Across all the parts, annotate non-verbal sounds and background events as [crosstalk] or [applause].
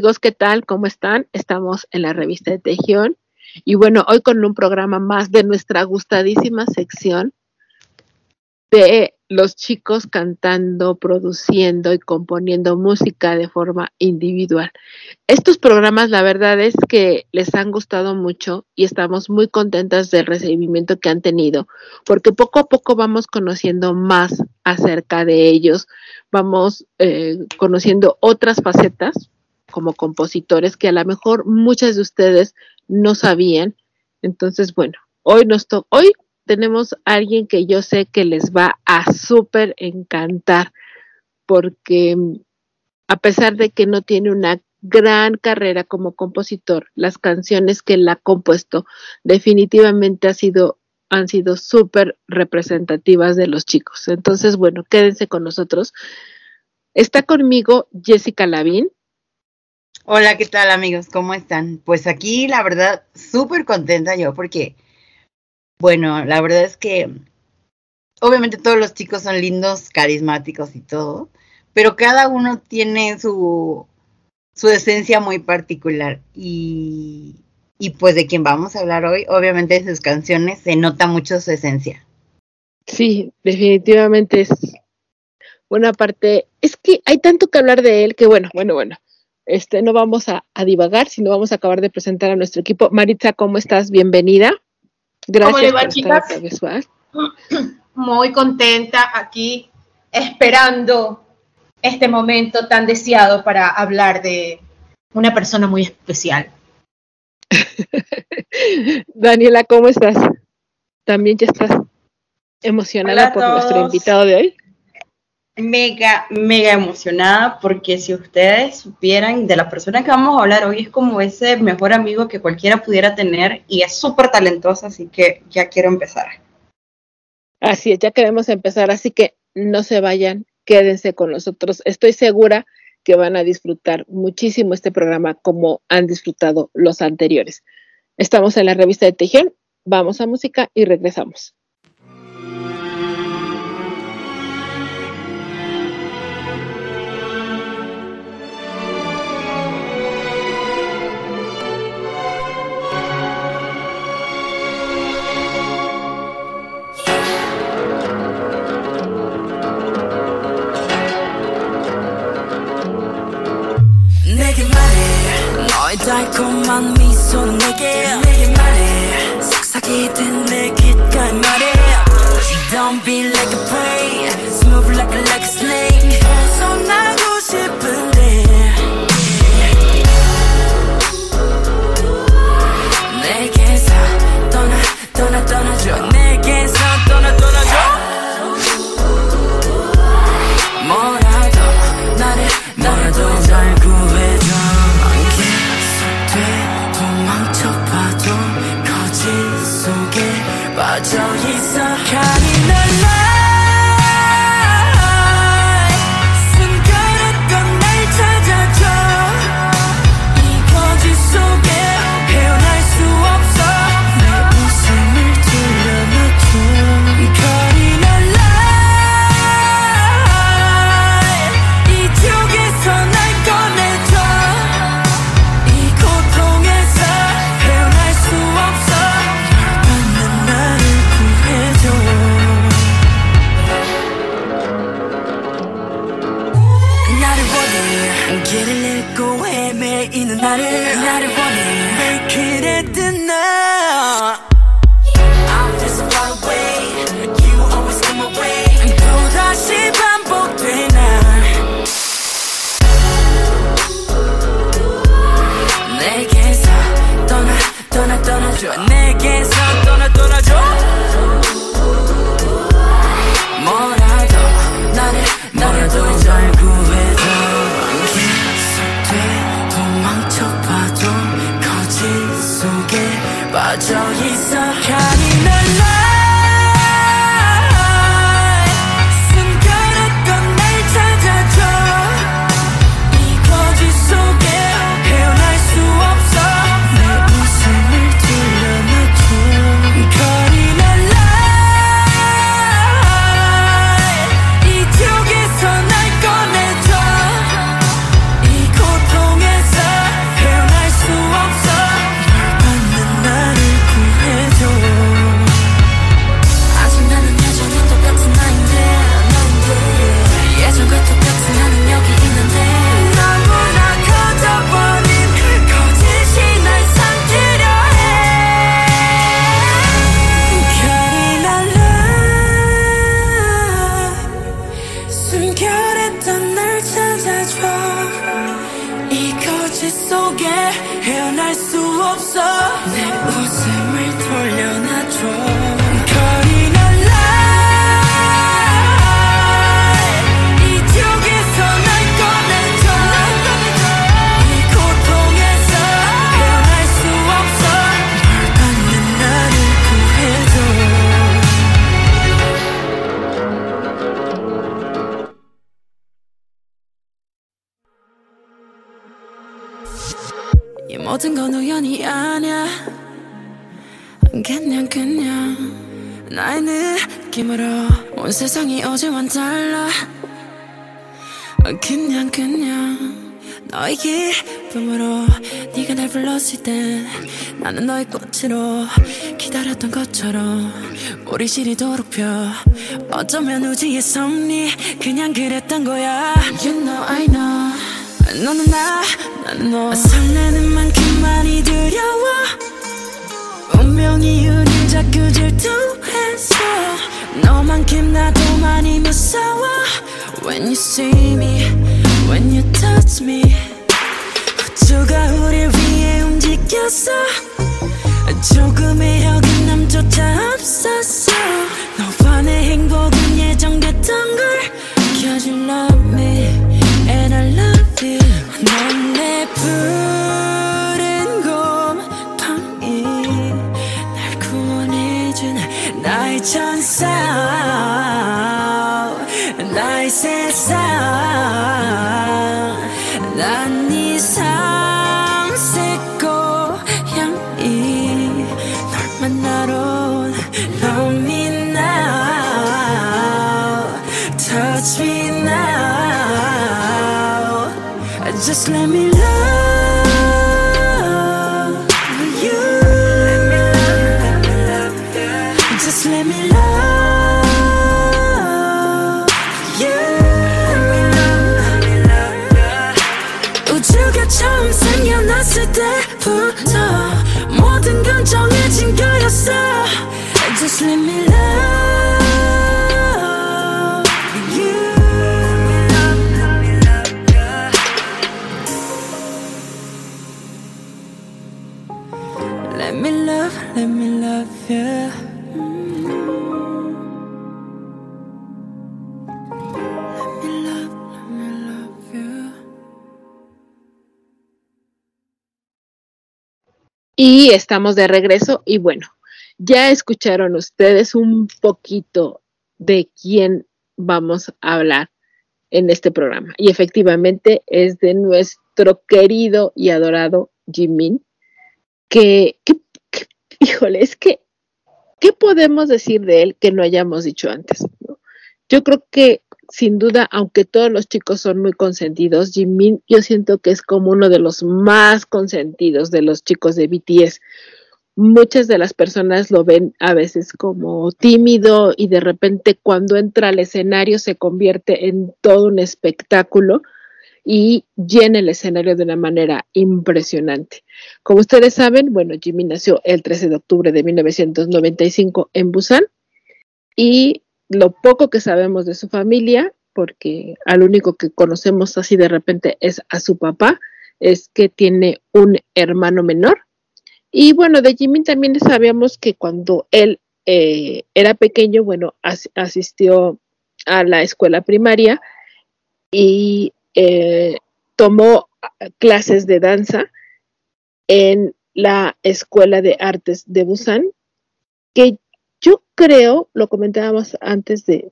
Amigos, ¿qué tal? ¿Cómo están? Estamos en la revista de Tejión y bueno, hoy con un programa más de nuestra gustadísima sección de los chicos cantando, produciendo y componiendo música de forma individual. Estos programas, la verdad es que les han gustado mucho y estamos muy contentas del recibimiento que han tenido, porque poco a poco vamos conociendo más acerca de ellos, vamos eh, conociendo otras facetas como compositores que a lo mejor muchas de ustedes no sabían. Entonces, bueno, hoy nos to hoy tenemos a alguien que yo sé que les va a súper encantar porque mm, a pesar de que no tiene una gran carrera como compositor, las canciones que él ha compuesto definitivamente ha sido, han sido súper representativas de los chicos. Entonces, bueno, quédense con nosotros. Está conmigo Jessica Lavín. Hola, ¿qué tal amigos? ¿Cómo están? Pues aquí la verdad súper contenta yo porque, bueno, la verdad es que obviamente todos los chicos son lindos, carismáticos y todo, pero cada uno tiene su, su esencia muy particular y, y pues de quien vamos a hablar hoy, obviamente de sus canciones se nota mucho su esencia. Sí, definitivamente es una parte, es que hay tanto que hablar de él que bueno, bueno, bueno. Este, no vamos a, a, divagar, sino vamos a acabar de presentar a nuestro equipo. Maritza, ¿cómo estás? Bienvenida. Gracias ¿Cómo le va, chicas? [clears throat] Muy contenta aquí, esperando este momento tan deseado para hablar de una persona muy especial. [laughs] Daniela, ¿cómo estás? ¿También ya estás emocionada por nuestro invitado de hoy? mega, mega emocionada porque si ustedes supieran de la persona que vamos a hablar hoy es como ese mejor amigo que cualquiera pudiera tener y es súper talentosa, así que ya quiero empezar. Así es, ya queremos empezar, así que no se vayan, quédense con nosotros. Estoy segura que van a disfrutar muchísimo este programa como han disfrutado los anteriores. Estamos en la revista de Tejión, vamos a música y regresamos. 너의 달콤한 미소는 내게 내게 말해. 속삭이듯 내 귓가에 말해. Don't be like a prey I try 너의 꽃으로 기다렸던 것처럼 우리 시리도록 펴. 어쩌면 우지의 섭리 그냥 그랬던 거야. You know I know. 너는 나 나는 너 설레는 만큼 많이 두려워. 운명이 우릴 자꾸 질투해서. 너만큼 나도 많이 무서워. When you see me When you touch me. 우주가 우릴 위해 움직였어 조금의 여긴남조차 없었어. 너와 내 행복은 예정됐던 걸 켜줄래 Y estamos de regreso y bueno, ya escucharon ustedes un poquito de quién vamos a hablar en este programa. Y efectivamente es de nuestro querido y adorado Jimin, que, híjole, es que, ¿qué podemos decir de él que no hayamos dicho antes? Yo creo que sin duda, aunque todos los chicos son muy consentidos, Jimin yo siento que es como uno de los más consentidos de los chicos de BTS. Muchas de las personas lo ven a veces como tímido y de repente cuando entra al escenario se convierte en todo un espectáculo y llena el escenario de una manera impresionante. Como ustedes saben, bueno, Jimmy nació el 13 de octubre de 1995 en Busan y lo poco que sabemos de su familia, porque al único que conocemos así de repente es a su papá, es que tiene un hermano menor. Y bueno, de Jimmy también sabíamos que cuando él eh, era pequeño, bueno, as- asistió a la escuela primaria y eh, tomó clases de danza en la Escuela de Artes de Busan, que yo creo, lo comentábamos antes de,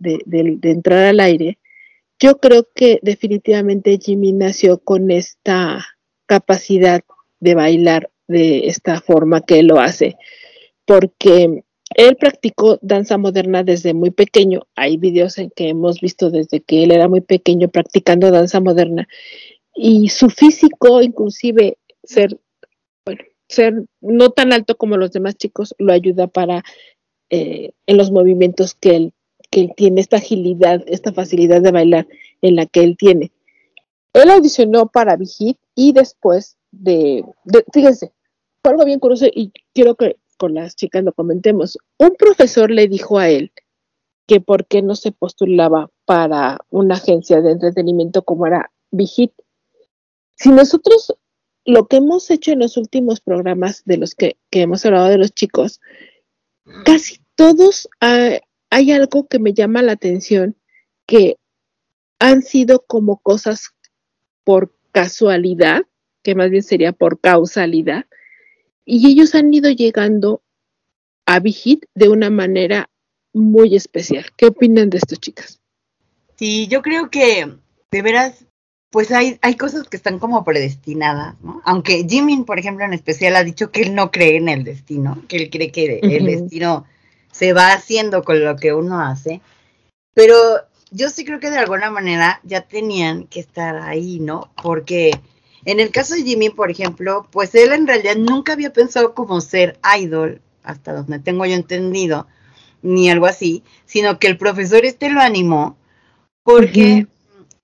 entrar al aire, yo creo que definitivamente Jimmy nació con esta capacidad de bailar de esta forma que él lo hace, porque él practicó danza moderna desde muy pequeño. Hay videos en que hemos visto desde que él era muy pequeño practicando danza moderna y su físico, inclusive ser, bueno, ser no tan alto como los demás chicos, lo ayuda para eh, en los movimientos que él, que él tiene, esta agilidad, esta facilidad de bailar en la que él tiene. Él audicionó para Vigit y después de, de- fíjense, fue algo bien curioso y quiero que con las chicas lo comentemos. Un profesor le dijo a él que por qué no se postulaba para una agencia de entretenimiento como era Vigit. Si nosotros lo que hemos hecho en los últimos programas de los que, que hemos hablado de los chicos, casi todos ah, hay algo que me llama la atención que han sido como cosas por casualidad, que más bien sería por causalidad, y ellos han ido llegando a Vigit de una manera muy especial. ¿Qué opinan de esto, chicas? Sí, yo creo que de veras, pues hay, hay cosas que están como predestinadas, ¿no? Aunque Jimin, por ejemplo, en especial ha dicho que él no cree en el destino, que él cree que el destino se va haciendo con lo que uno hace, pero yo sí creo que de alguna manera ya tenían que estar ahí, ¿no? Porque en el caso de Jimin, por ejemplo, pues él en realidad nunca había pensado como ser idol, hasta donde tengo yo entendido, ni algo así, sino que el profesor este lo animó porque,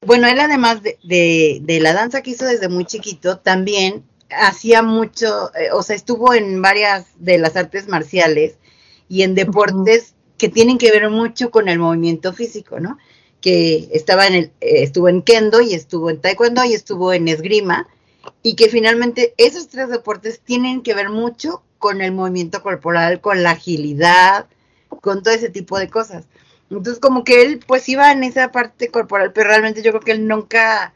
bueno, él además de, de, de la danza que hizo desde muy chiquito, también hacía mucho, eh, o sea, estuvo en varias de las artes marciales y en deportes que tienen que ver mucho con el movimiento físico, ¿no? Que estaba en el, eh, estuvo en kendo y estuvo en taekwondo y estuvo en esgrima y que finalmente esos tres deportes tienen que ver mucho con el movimiento corporal, con la agilidad, con todo ese tipo de cosas. Entonces, como que él, pues iba en esa parte corporal, pero realmente yo creo que él nunca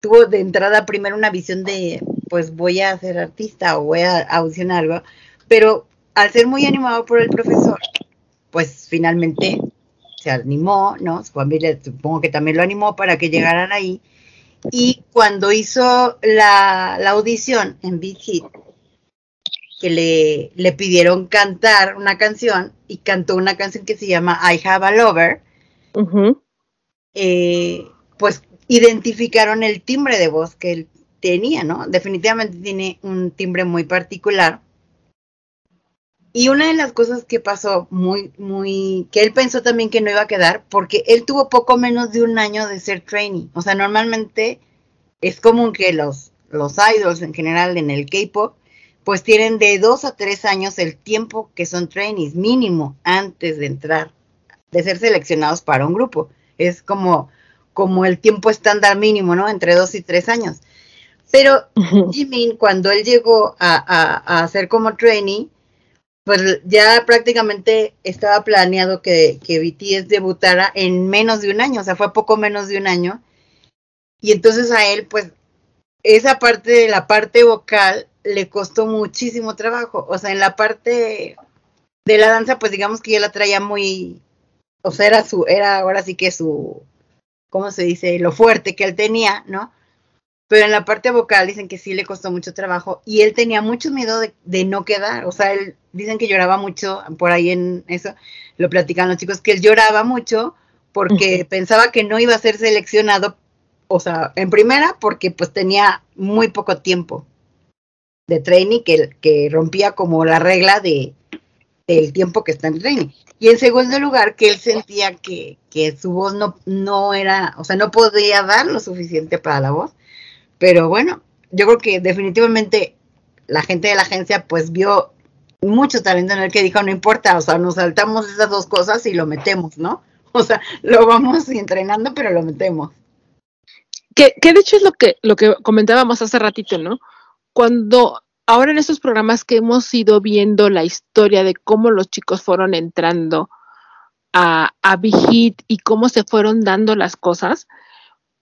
tuvo de entrada primero una visión de, pues voy a ser artista o voy a audicionar algo, pero al ser muy animado por el profesor, pues finalmente se animó, ¿no? Su familia supongo que también lo animó para que llegaran ahí. Y cuando hizo la, la audición en Big Hit, que le, le pidieron cantar una canción y cantó una canción que se llama I Have a Lover, eh, pues identificaron el timbre de voz que él tenía, ¿no? Definitivamente tiene un timbre muy particular. Y una de las cosas que pasó muy, muy, que él pensó también que no iba a quedar, porque él tuvo poco menos de un año de ser trainee. O sea, normalmente es común que los, los idols en general en el K-pop, pues tienen de dos a tres años el tiempo que son trainees, mínimo, antes de entrar, de ser seleccionados para un grupo. Es como, como el tiempo estándar mínimo, ¿no? Entre dos y tres años. Pero Jimin, cuando él llegó a, a, ser como trainee, pues ya prácticamente estaba planeado que, que BTS debutara en menos de un año, o sea, fue poco menos de un año. Y entonces a él, pues, esa parte de la parte vocal le costó muchísimo trabajo. O sea, en la parte de la danza, pues digamos que ya la traía muy, o sea, era su, era ahora sí que su, ¿cómo se dice? Lo fuerte que él tenía, ¿no? pero en la parte vocal dicen que sí le costó mucho trabajo y él tenía mucho miedo de, no quedar, o sea, él dicen que lloraba mucho, por ahí en eso lo platican los chicos, que él lloraba mucho porque pensaba que no iba a ser seleccionado, o sea, en primera porque pues tenía muy poco tiempo de training que, que rompía como la regla de del tiempo que está en training. Y en segundo lugar, que él sentía que, que su voz no, no era, o sea, no podía dar lo suficiente para la voz pero bueno, yo creo que definitivamente la gente de la agencia pues vio mucho talento en el que dijo, no importa, o sea, nos saltamos esas dos cosas y lo metemos, ¿no? [laughs] O sea, lo vamos entrenando, pero lo metemos. Que, que de hecho es lo que, lo que comentábamos hace ratito, ¿no? Cuando ahora en estos programas que hemos ido viendo la historia de cómo los chicos fueron entrando a, a Big y cómo se fueron dando las cosas,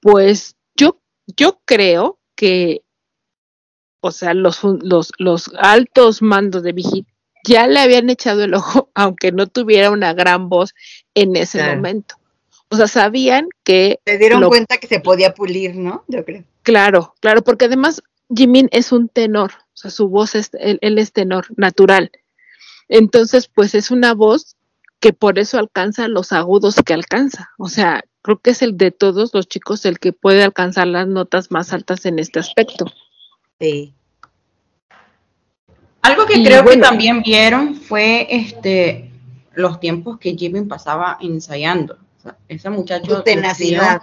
pues yo yo creo que, o sea, los, los, los altos mandos de Vigil ya le habían echado el ojo, [laughs] aunque no tuviera una gran voz en ese momento. O sea, sabían que... Se dieron cuenta que se podía pulir, ¿no? Yo creo. Claro, claro, porque además Jimin es un tenor, o sea, su voz es, él, él es tenor natural. Entonces, pues es una voz que por eso alcanza los agudos que alcanza. O sea, creo que es el de todos los chicos el que puede alcanzar las notas más altas en este aspecto. Sí. Algo que creo que también vieron fue este los tiempos que Jimmy pasaba ensayando. ese muchacho tenacidad,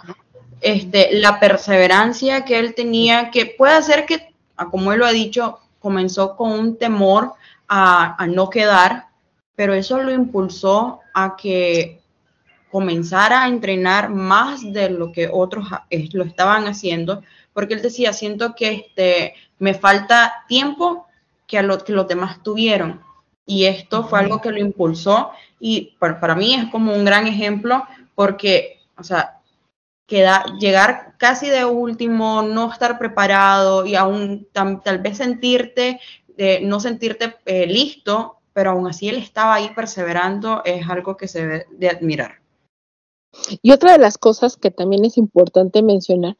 este, la perseverancia que él tenía, que puede ser que, como él lo ha dicho, comenzó con un temor a, a no quedar, pero eso lo impulsó a que comenzara a entrenar más de lo que otros eh, lo estaban haciendo, porque él decía, siento que este, me falta tiempo que, a lo, que los demás tuvieron. Y esto fue algo que lo impulsó y para, para mí es como un gran ejemplo porque, o sea, queda, llegar casi de último, no estar preparado y aún tal vez sentirte, eh, no sentirte eh, listo, pero aún así él estaba ahí perseverando, es algo que se debe de admirar. Y otra de las cosas que también es importante mencionar,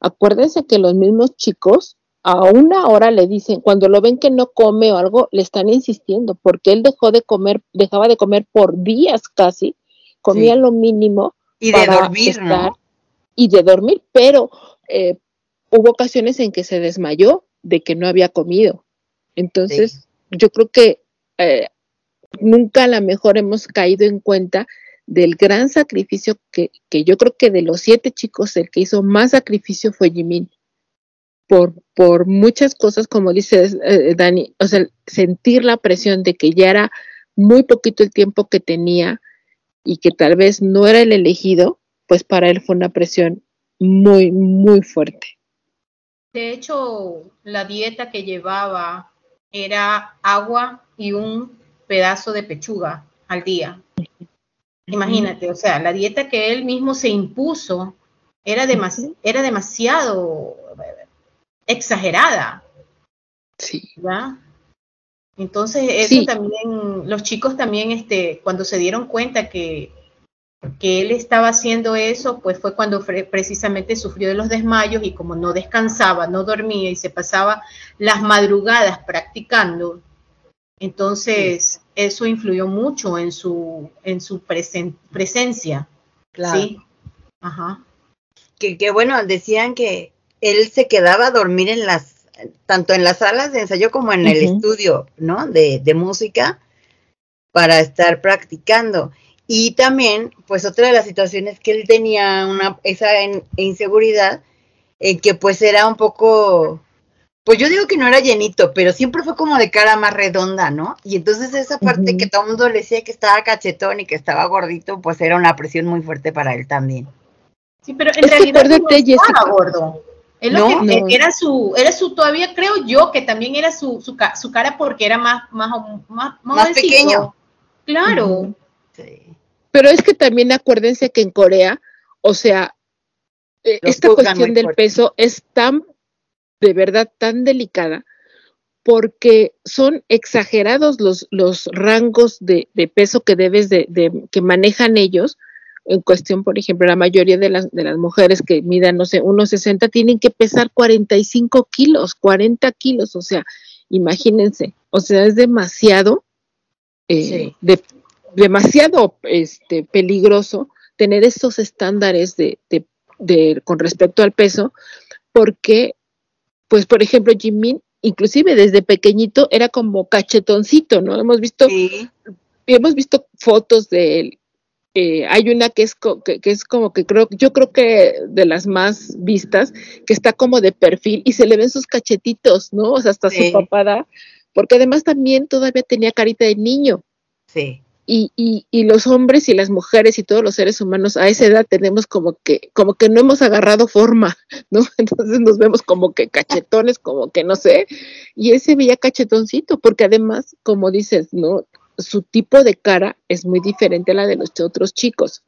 acuérdense que los mismos chicos a una hora le dicen, cuando lo ven que no come o algo, le están insistiendo, porque él dejó de comer, dejaba de comer por días casi, comía lo mínimo. Y de dormir, Y de dormir, pero eh, hubo ocasiones en que se desmayó de que no había comido. Entonces, yo creo que eh, nunca a lo mejor hemos caído en cuenta del gran sacrificio que, que, yo creo que de los siete chicos el que hizo más sacrificio fue Jimin. Por, por muchas cosas, como dice eh, Dani, o sea, sentir la presión de que ya era muy poquito el tiempo que tenía y que tal vez no era el elegido, pues para él fue una presión muy, muy fuerte. De hecho, la dieta que llevaba era agua y un pedazo de pechuga al día. Imagínate, o sea, la dieta que él mismo se impuso era, era demasiado exagerada. Sí. ¿verdad? Entonces, eso también, los chicos también, este, cuando se dieron cuenta que, que él estaba haciendo eso, pues fue cuando precisamente sufrió de los desmayos y como no descansaba, no dormía y se pasaba las madrugadas practicando, entonces, eso influyó mucho en su, en su presencia. Claro. Ajá. Que, que bueno, decían que él se quedaba a dormir en las, tanto en las salas de ensayo como en el estudio, ¿no? De, de música para estar practicando. Y también, pues otra de las situaciones que él tenía una, esa inseguridad, en que pues era un poco, pues yo digo que no era llenito, pero siempre fue como de cara más redonda, ¿no? Y entonces esa parte que todo el mundo le decía que estaba cachetón y que estaba gordito, pues era una presión muy fuerte para él también. Sí, pero en realidad no estaba gordo. ¿No? era su, era su, todavía creo yo que también era su, su, su cara porque era más, más, más, más, pequeño. Claro. Pero es que también acuérdense que en Corea, o sea, eh, esta cuestión del peso es tan, de verdad, tan delicada porque son exagerados los, los rangos de, peso que debes de, de, que manejan ellos. En cuestión, por ejemplo, la mayoría de las, de las mujeres que midan, no sé, 1,60 tienen que pesar 45 kilos, 40 kilos, o sea, imagínense, o sea, es demasiado eh, de, demasiado este, peligroso tener estos estándares de, de, con respecto al peso, porque, pues, por ejemplo, Jimin, inclusive desde pequeñito, era como cachetoncito, ¿no? Hemos visto, hemos visto fotos de él. Eh, hay una que es, que, es como que creo, yo creo que de las más vistas, que está como de perfil y se le ven sus cachetitos, ¿no? O sea, hasta su papada, porque además también todavía tenía carita de niño. Sí y, y, y, los hombres y las mujeres y todos los seres humanos a esa edad tenemos como que, como que no hemos agarrado forma, ¿no? [laughs] Entonces nos vemos como que cachetones, como que no sé, y ese veía cachetoncito, porque además, como dices, ¿no? Su tipo de cara es muy diferente a la de los otros chicos.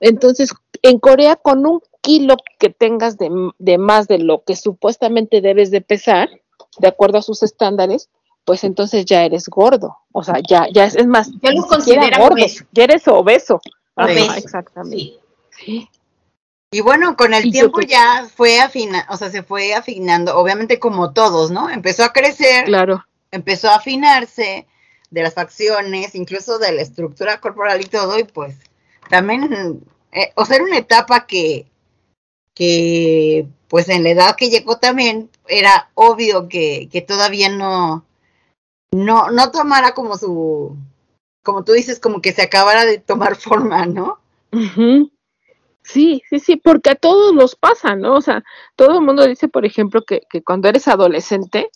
Entonces, en Corea, con un kilo que tengas de más de lo que supuestamente debes de pesar, de acuerdo a sus estándares, pues entonces ya eres gordo. O sea, ya, ya es, es más, ya lo considera gordo, ya eres obeso. exactamente. Y bueno, con el tiempo ya fue afinando, o sea, se fue afinando, obviamente como todos, ¿no? Empezó a crecer, claro. empezó a afinarse de las facciones, incluso de la estructura corporal y todo, y pues también, eh, o sea, era una etapa que, que, pues en la edad que llegó también, era obvio que, que todavía no, no, no tomara como su, como tú dices, como que se acabara de tomar [laughs] forma, ¿no? Sí, sí, sí, porque a todos los pasa, ¿no? O sea, todo el mundo dice, por ejemplo, que, que cuando eres adolescente,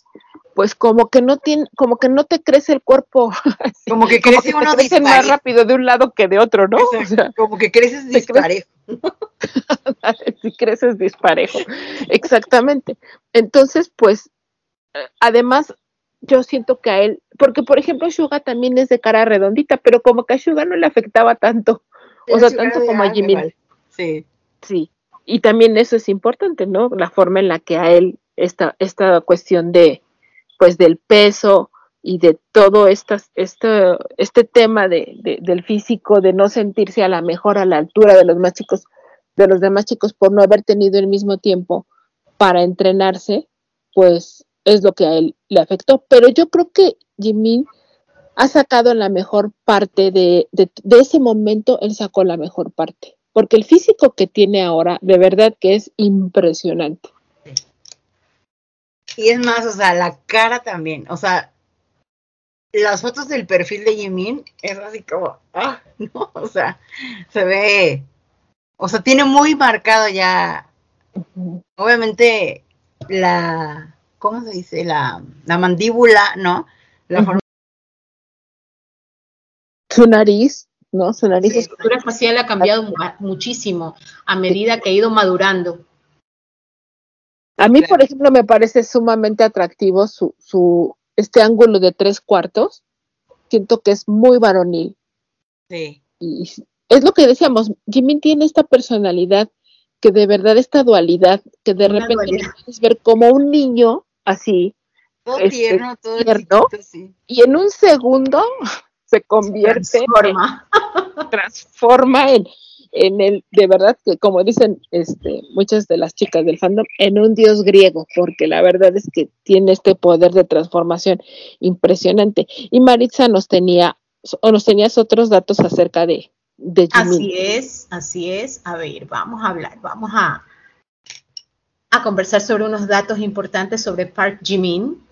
pues como que no tiene, como que no te crece el cuerpo. [laughs] Como que crece uno crece más rápido de un lado que de otro, ¿no? como que creces disparejo. [laughs] si creces disparejo, exactamente. Entonces, pues, eh, además, yo siento que a él, porque por ejemplo Suga también es de cara redondita, pero como que a Suga no le afectaba tanto, o sea, tanto como a Jimmy. Sí. Sí, y también eso es importante, ¿no? La forma en la que a él esta, esta cuestión de, pues del peso y de todo estas, este, este tema de, de, del físico, de no sentirse a la mejor a la altura de los más chicos, de los demás chicos por no haber tenido el mismo tiempo para entrenarse, pues es lo que a él le afectó. Pero yo creo que Jimin ha sacado la mejor parte de, de, ese momento, él sacó la mejor parte. Porque el físico que tiene ahora, de verdad que es impresionante. Y es más, o sea, la cara también, o sea, las fotos del perfil de Jimin es así como, ah, [laughs] no, o sea, se ve, o sea, tiene muy marcado ya, obviamente, la, ¿cómo se dice? La, la mandíbula, ¿no? Su nariz, ¿no? Su nariz. Su estructura facial ha cambiado muchísimo a medida que ha ido madurando. A mí, por ejemplo, me parece sumamente atractivo su, su, este ángulo de tres cuartos. Siento que es muy varonil. Sí. Y es lo que decíamos, Jimmy tiene esta personalidad que de verdad esta dualidad, que de repente puedes ver como un niño así. Todo este, tierno, todo Y en un segundo [laughs] se convierte, transforma, [laughs] transforma en, en el, de verdad que como dicen este, muchas de las chicas del fandom, en un dios griego, porque la verdad es que tiene este poder de transformación impresionante. Y Maritza nos tenía, o nos tenías otros datos acerca de, de. Así es, así es. A ver, vamos a hablar, vamos a, a conversar sobre unos datos importantes sobre Park Jimin.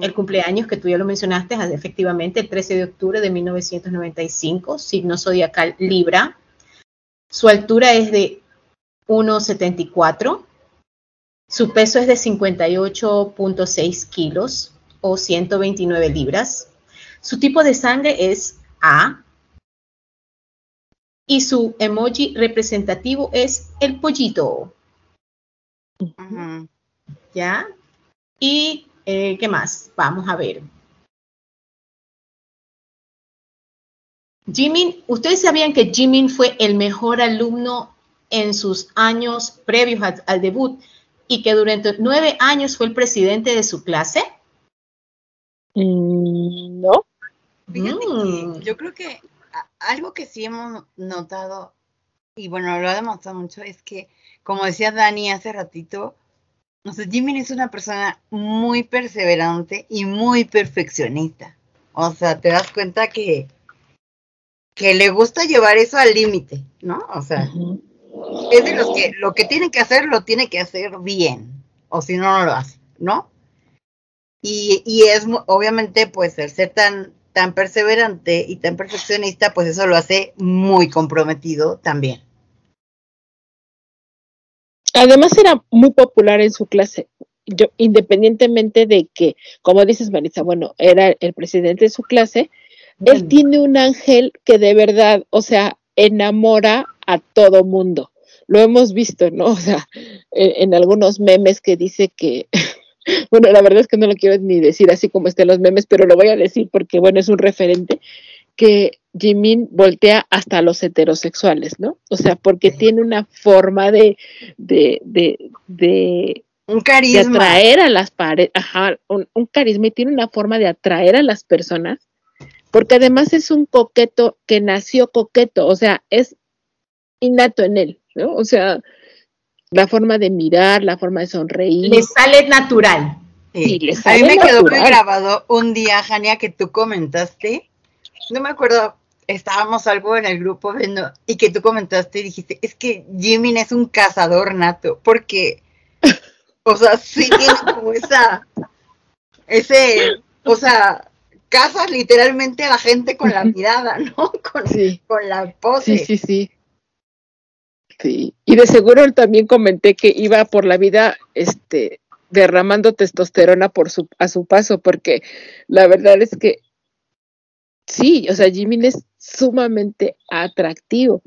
El cumpleaños que tú ya lo mencionaste, efectivamente, el 13 de octubre de 1995, signo zodiacal Libra. Su altura es de 1,74. Su peso es de 58.6 kilos o 129 libras. Su tipo de sangre es A. Y su emoji representativo es el pollito. ¿Ya? Y eh, ¿qué más? Vamos a ver. Jimin, ¿ustedes sabían que Jimin fue el mejor alumno en sus años previos al, debut y que durante nueve años fue el presidente de su clase? Mm, no. Mm. yo creo que algo que sí hemos notado, y bueno, lo ha demostrado mucho, es que, como decía Dani hace ratito, no sé, Jimin es una persona muy perseverante y muy perfeccionista. O sea, te das cuenta que, que le gusta llevar eso al límite, ¿no? O sea, es de los que lo que tiene que hacer lo tiene que hacer bien, o si no, no lo hace, ¿no? Y, y es obviamente, pues, el ser tan, tan perseverante y tan perfeccionista, pues eso lo hace muy comprometido también. Además era muy popular en su clase. Yo, independientemente de que, como dices, Marisa, bueno, era el presidente de su clase, él tiene un ángel que de verdad, o sea, enamora a todo mundo. Lo hemos visto, ¿no? O sea, en, algunos memes que dice que, [laughs] bueno, la verdad es que no lo quiero ni decir así como estén los memes, pero lo voy a decir porque, bueno, es un referente, que Jimin voltea hasta los heterosexuales, ¿no? O sea, porque tiene una forma de, de, de, de un carisma. De atraer a las paredes, ajá, un, carisma y tiene una forma de atraer a las personas, porque además es un coqueto que nació coqueto, o sea, es innato en él, ¿no? O sea, la forma de mirar, la forma de sonreír. Le sale natural. Sí, le sale a mí me quedó muy grabado un día, Jania, que tú comentaste, no me acuerdo estábamos algo en el grupo viendo y que tú comentaste y dijiste, es que Jimin es un cazador nato, porque, o sea, sí [laughs] tiene como esa, ese, o sea, cazas literalmente a la gente con la mirada, ¿no? [laughs] Con, con la pose. Sí, sí, sí. Sí, y de seguro también comenté que iba por la vida, este, derramando testosterona por su, a su paso, porque la verdad es que sí, o sea, Jimin es sumamente atractivo.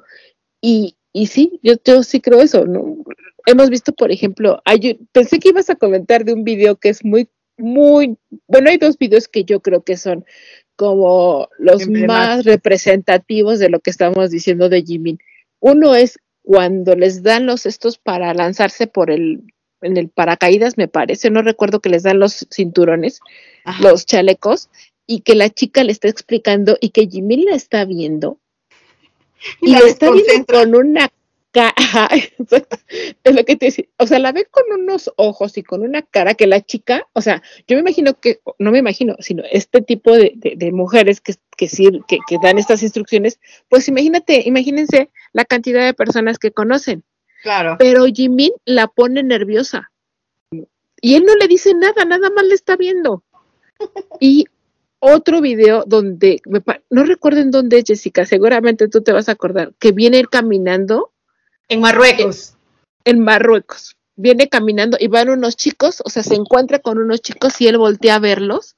Y, y sí, yo, yo sí creo eso, ¿no? Hemos visto, por ejemplo, hay, pensé que ibas a comentar de un video que es muy, muy, bueno, hay dos videos que yo creo que son como los más representativos de lo que estamos diciendo de Jimin. Uno es cuando les dan los estos para lanzarse por el, en el paracaídas, me parece, no recuerdo que les dan los cinturones, los chalecos, y que la chica le está explicando y que Jimmy la está viendo y, la está viendo con una cara, [laughs] es lo que te decía, o sea, la ve con unos ojos y con una cara que la chica, o sea, yo me imagino que, no me imagino, sino este tipo de, mujeres que, que, que, que dan estas instrucciones, pues imagínate, imagínense la cantidad de personas que conocen. Claro. Pero Jimin la pone nerviosa. Y él no le dice nada, nada más le está viendo. Y [laughs] otro video donde, no recuerdo en dónde es Jessica, seguramente tú te vas a acordar, que viene caminando. En Marruecos. En, Marruecos. Viene caminando y van unos chicos, o sea, se encuentra con unos chicos y él voltea a verlos.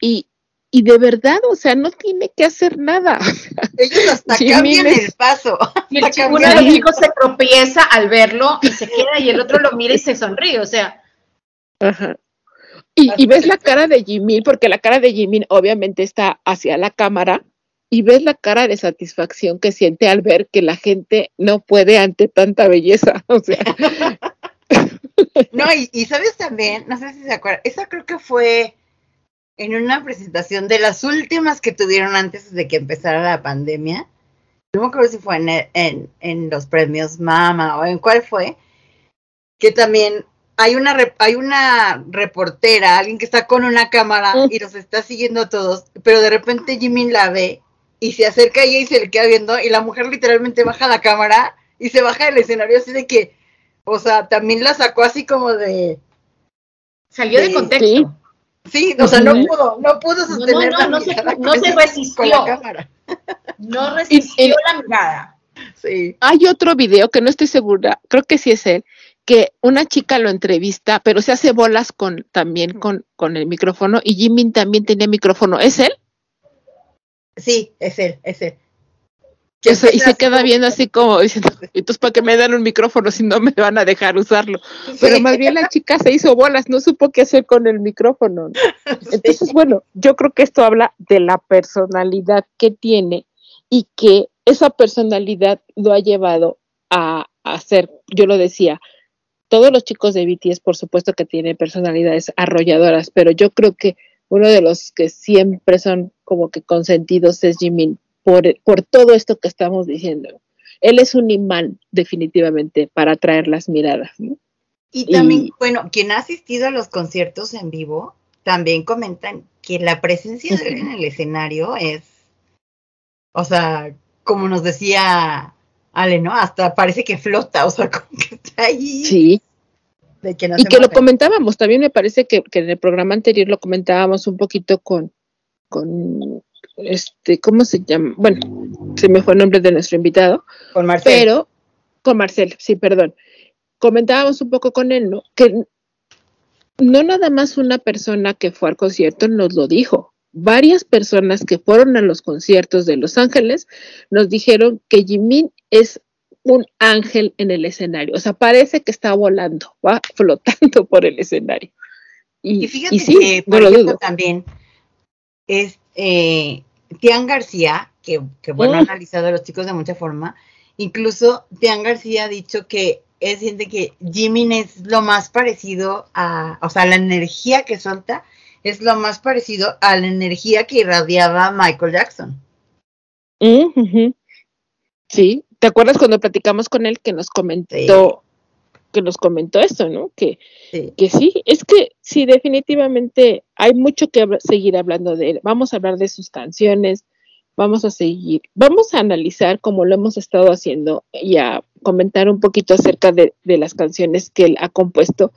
Y, y de verdad, o sea, no tiene que hacer nada. [laughs] Ellos hasta cambian el paso. [laughs] Y el chico, uno de los chicos se tropieza al verlo y se queda y el otro lo mira y se sonríe, o sea. Ajá. Y, ves la cara de Jimin, porque la cara de Jimin obviamente está hacia la cámara, y ves la cara de satisfacción que siente al ver que la gente no puede ante tanta belleza. [laughs] O sea. [laughs] No, y, sabes también, no sé si se acuerdan, esa creo que fue en una presentación de las últimas que tuvieron antes de que empezara la pandemia. No me acuerdo si fue en, en, en los premios Mama o en cuál fue, que también hay una, hay una reportera, alguien que está con una cámara y los está siguiendo a todos, pero de repente Jimmy la ve y se acerca a ella y se le queda viendo y la mujer literalmente baja la cámara y se baja del escenario así de que, o sea, también la sacó así como de... Salió de, contexto. Sí, o sea, no pudo, no pudo sostener no, no, no, se, no se resistió. La cámara. No resistió la mirada. Sí. Hay otro video que no estoy segura, creo que sí es él, que una chica lo entrevista, pero se hace bolas con también con, con el micrófono y Jimin también tenía micrófono. ¿Es él? Sí, es él, es él. y se queda viendo así como diciendo, entonces ¿para qué me dan un micrófono si no me van a dejar usarlo? Pero más bien la chica se hizo bolas, no supo qué hacer con el micrófono. [laughs] Entonces, bueno, yo creo que esto habla de la personalidad que tiene y que esa personalidad lo ha llevado a, a ser, yo lo decía, todos los chicos de BTS por supuesto que tienen personalidades arrolladoras, pero yo creo que uno de los que siempre son como que consentidos es Jimin por, por todo esto que estamos diciendo. Él es un imán definitivamente para atraer las miradas. Y también, bueno, quien ha asistido a los conciertos en vivo, también comentan que la presencia de él en el escenario es, o sea, como nos decía Ale, ¿no? Hasta parece que flota, o sea, como que ahí. Sí. y que lo comentábamos, también me parece que, en el programa anterior lo comentábamos un poquito con, con este, ¿cómo se llama? Bueno, se me fue el nombre de nuestro invitado. Con Marcel. Pero, con Marcel, sí, perdón. Comentábamos un poco con él, ¿no? Que no nada más una persona que fue al concierto nos lo dijo. Varias personas que fueron a los conciertos de Los Ángeles nos dijeron que Jimin es un ángel en el escenario. O sea, parece que está volando, va [laughs] flotando por el escenario. Y, fíjate que, por ejemplo, también es eh, Tian García, que, bueno, ha mm. analizado a los chicos de mucha forma, incluso Tian García ha dicho que él siente que Jimin es lo más parecido a, o sea, la energía que suelta es lo más parecido a la energía que irradiaba Michael Jackson. Mm, sí, ¿Te acuerdas cuando platicamos con él que nos comentó, que nos comentó esto, ¿no? Que sí. que sí, es que sí, definitivamente hay mucho que seguir hablando de él. Vamos a hablar de sus canciones, vamos a seguir, vamos a analizar como lo hemos estado haciendo y a comentar un poquito acerca de, de las canciones que él ha compuesto.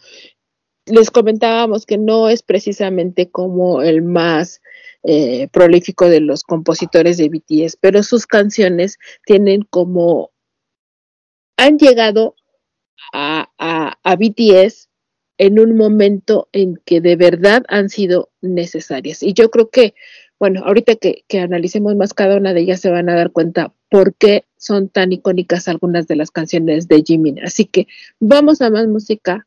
Les comentábamos que no es precisamente como el más eh, prolífico de los compositores de BTS, pero sus canciones tienen como, han llegado a, a, BTS en un momento en que de verdad han sido necesarias. Y yo creo que, bueno, ahorita que, que, analicemos más cada una de ellas se van a dar cuenta por qué son tan icónicas algunas de las canciones de Jimin. Así que vamos a más música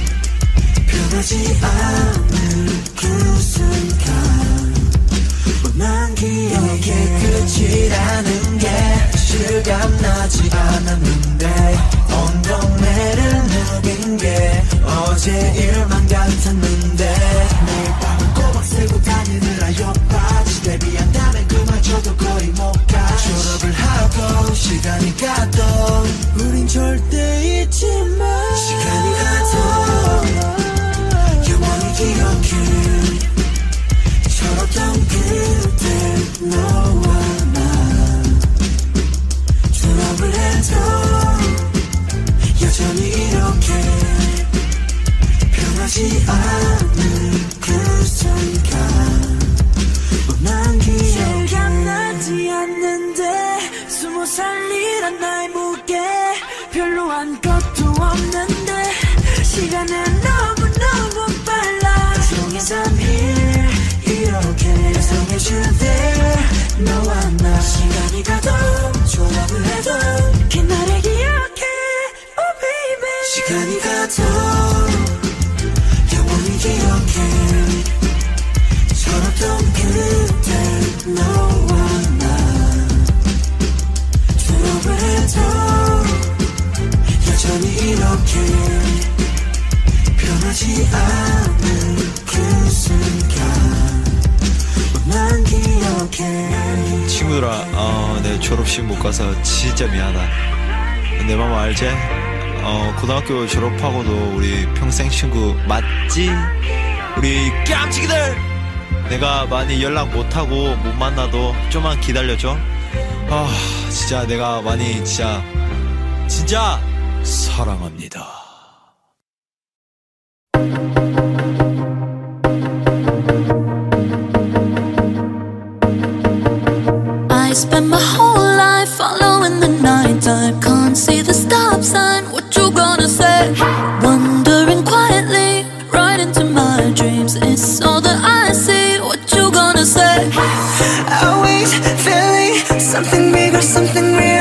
변하지 않는 그 순간. 난 기억에 끝이라는 게 실감나지 않았는데 온 동네를 누빈 게 어제 일만 같았는데 매일 밤을 꼬박 새고 다니느라 옆바지. 데뷔한다면 그마저도 거의 못가 졸업을 하고 시간이 가도 우린 절대 잊지 마. 시간이 가도 기억해. 철없던 그때 너와 나 졸업을 해도 여전히 이렇게 변하지 않는 그 순간. 난 기억해 실감나지 않는데 스무 살이란 나의 무게. 별로 한 것도 없는데 시간은 Cause 너와 나 시간이 가도 조합을 해도 그날의 기억해. Oh baby. 시간이 가도 영원히 기억해. 철없던 그때 너와 나 졸업을 해도 여전히 이렇게 변하지 않을 그 순간. 친구들아 어, 내 졸업식 못 가서 진짜 미안하다 내 마음 알지? 어, 고등학교 졸업하고도 우리 평생 친구 맞지? 우리 깜찍이들 내가 많이 연락 못하고 못 만나도 좀만 기다려줘 아 진짜 내가 많이 진짜 진짜 사랑합니다 I spent my whole life following the night. I Can't see the stop sign, what you gonna say? Wondering quietly, right into my dreams. It's all that I see, what you gonna say? I Always feeling something bigger, something real.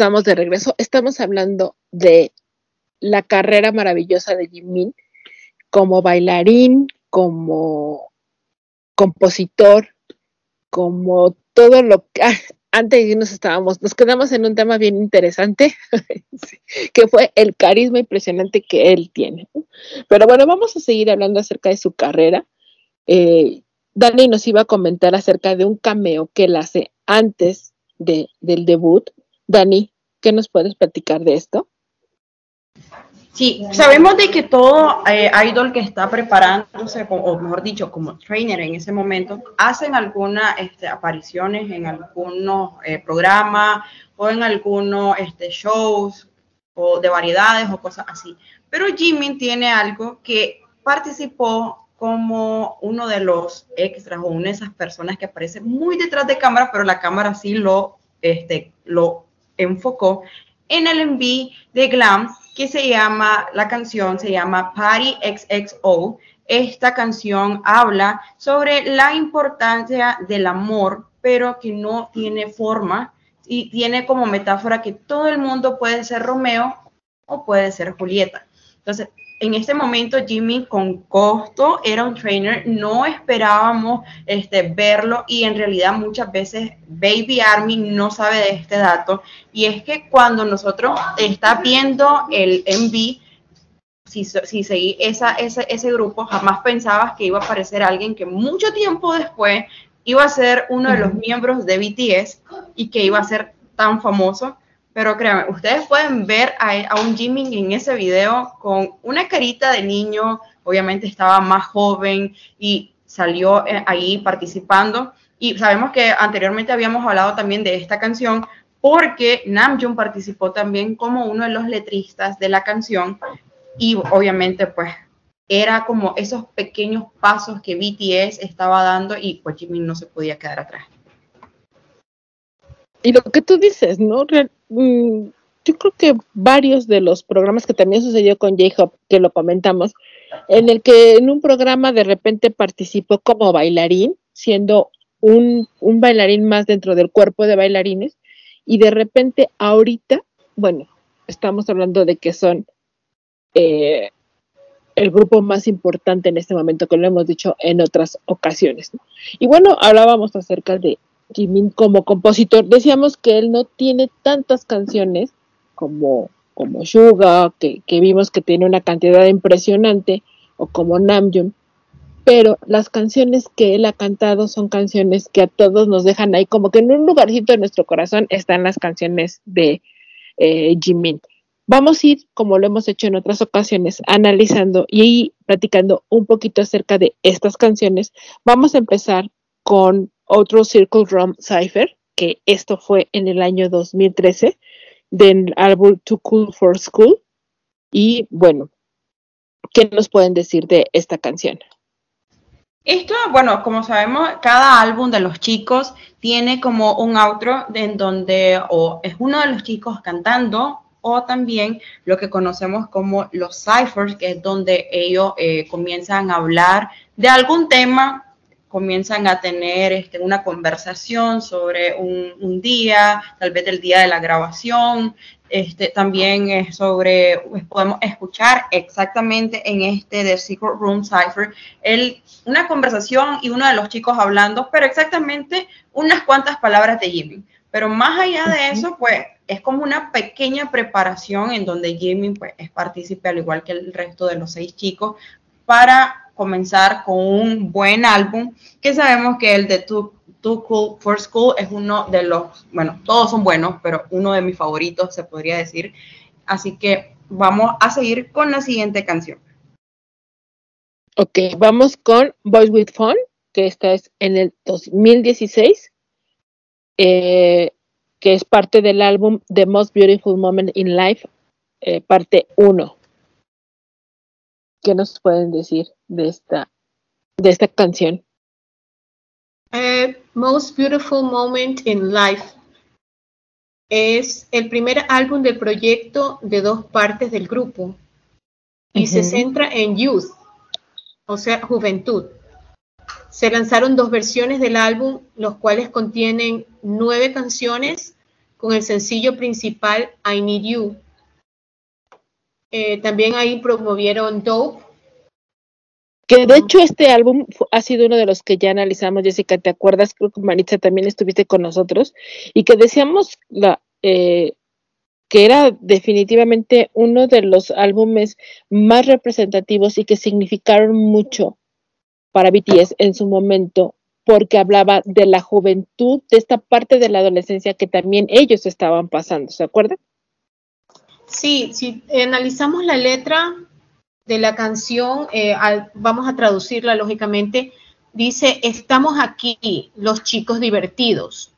Estamos de regreso. Estamos hablando de la carrera maravillosa de Jimin como bailarín, como compositor, como todo lo que ah, antes nos estábamos, nos quedamos en un tema bien interesante, [laughs] que fue el carisma impresionante que él tiene. Pero bueno, vamos a seguir hablando acerca de su carrera. Eh, Dani nos iba a comentar acerca de un cameo que él hace antes de, del debut. Dani, ¿qué nos puedes platicar de esto? Sí, sabemos de que todo eh, idol que está preparándose, o mejor dicho, como trainer en ese momento, hacen algunas este, apariciones en algunos eh, programas o en algunos este, shows o de variedades o cosas así. Pero Jimmy tiene algo que participó como uno de los extras o una de esas personas que aparece muy detrás de cámara, pero la cámara sí lo, este, lo enfocó en el envío de Glam que se llama, la canción se llama Party XXO. Esta canción habla sobre la importancia del amor, pero que no tiene forma y tiene como metáfora que todo el mundo puede ser Romeo o puede ser Julieta. Entonces, en este momento Jimmy con costo era un trainer, no esperábamos este, verlo y en realidad muchas veces Baby Army no sabe de este dato. Y es que cuando nosotros está viendo el MV, si, si seguí esa, ese, ese grupo, jamás pensabas que iba a aparecer alguien que mucho tiempo después iba a ser uno de los miembros de BTS y que iba a ser tan famoso pero créanme, ustedes pueden ver a, un Jimmy en ese video con una carita de niño, obviamente estaba más joven y salió eh, ahí participando. Y sabemos que anteriormente habíamos hablado también de esta canción porque Namjoon participó también como uno de los letristas de la canción y obviamente pues era como esos pequeños pasos que BTS estaba dando y pues Jimmy no se podía quedar atrás. Y lo que tú dices, ¿no? Mm, yo creo que varios de los programas que también sucedió con J-Hop, que lo comentamos, en el que en un programa de repente participó como bailarín, siendo un, un bailarín más dentro del cuerpo de bailarines, y de repente ahorita, bueno, estamos hablando de que son eh, el grupo más importante en este momento, que lo hemos dicho en otras ocasiones. Y bueno, hablábamos acerca de Jimin como compositor, decíamos que él no tiene tantas canciones como, como Suga, que, vimos que tiene una cantidad impresionante, o como Namjoon, pero las canciones que él ha cantado son canciones que a todos nos dejan ahí, como que en un lugarcito de nuestro corazón están las canciones de eh, Jimin. Vamos a ir, como lo hemos hecho en otras ocasiones, analizando y platicando un poquito acerca de estas canciones. Vamos a empezar con otro Circle Drum Cypher, que esto fue en el año 2013, del álbum Too Cool for School. Y bueno, ¿qué nos pueden decir de esta canción? Esto, bueno, como sabemos, cada álbum de los chicos tiene como un outro en donde o es uno de los chicos cantando o también lo que conocemos como los ciphers, que es donde ellos eh, comienzan a hablar de algún tema comienzan a tener este, una conversación sobre un, día, tal vez el día de la grabación, este, también es sobre, pues, podemos escuchar exactamente en este de Secret Room Cipher, el, una conversación y uno de los chicos hablando, pero exactamente unas cuantas palabras de Jimmy. Pero más allá de eso, pues es como una pequeña preparación en donde Jimmy pues, es partícipe, al igual que el resto de los seis chicos, para comenzar con un buen álbum, que sabemos que el de Too, Cool for School es uno de los, bueno, todos son buenos, pero uno de mis favoritos, se podría decir. Así que vamos a seguir con la siguiente canción. Ok, vamos con Boys with Fun, que esta es en el 2016, eh, que es parte del álbum The Most Beautiful Moment in Life, eh, parte 1. ¿Qué nos pueden decir de esta, de esta canción? Most Beautiful Moment in Life es el primer álbum del proyecto de dos partes del grupo y se centra en youth, o sea, juventud. Se lanzaron dos versiones del álbum, los cuales contienen nueve canciones con el sencillo principal I Need You. Eh, también ahí promovieron Dope. Que de hecho este álbum ha sido uno de los que ya analizamos, Jessica, ¿te acuerdas? Creo que Maritza también estuviste con nosotros y que decíamos la, eh, que era definitivamente uno de los álbumes más representativos y que significaron mucho para BTS en su momento porque hablaba de la juventud, de esta parte de la adolescencia que también ellos estaban pasando, ¿se acuerdan? Sí, si analizamos la letra de la canción, eh, vamos a traducirla lógicamente, dice, estamos aquí, los chicos divertidos.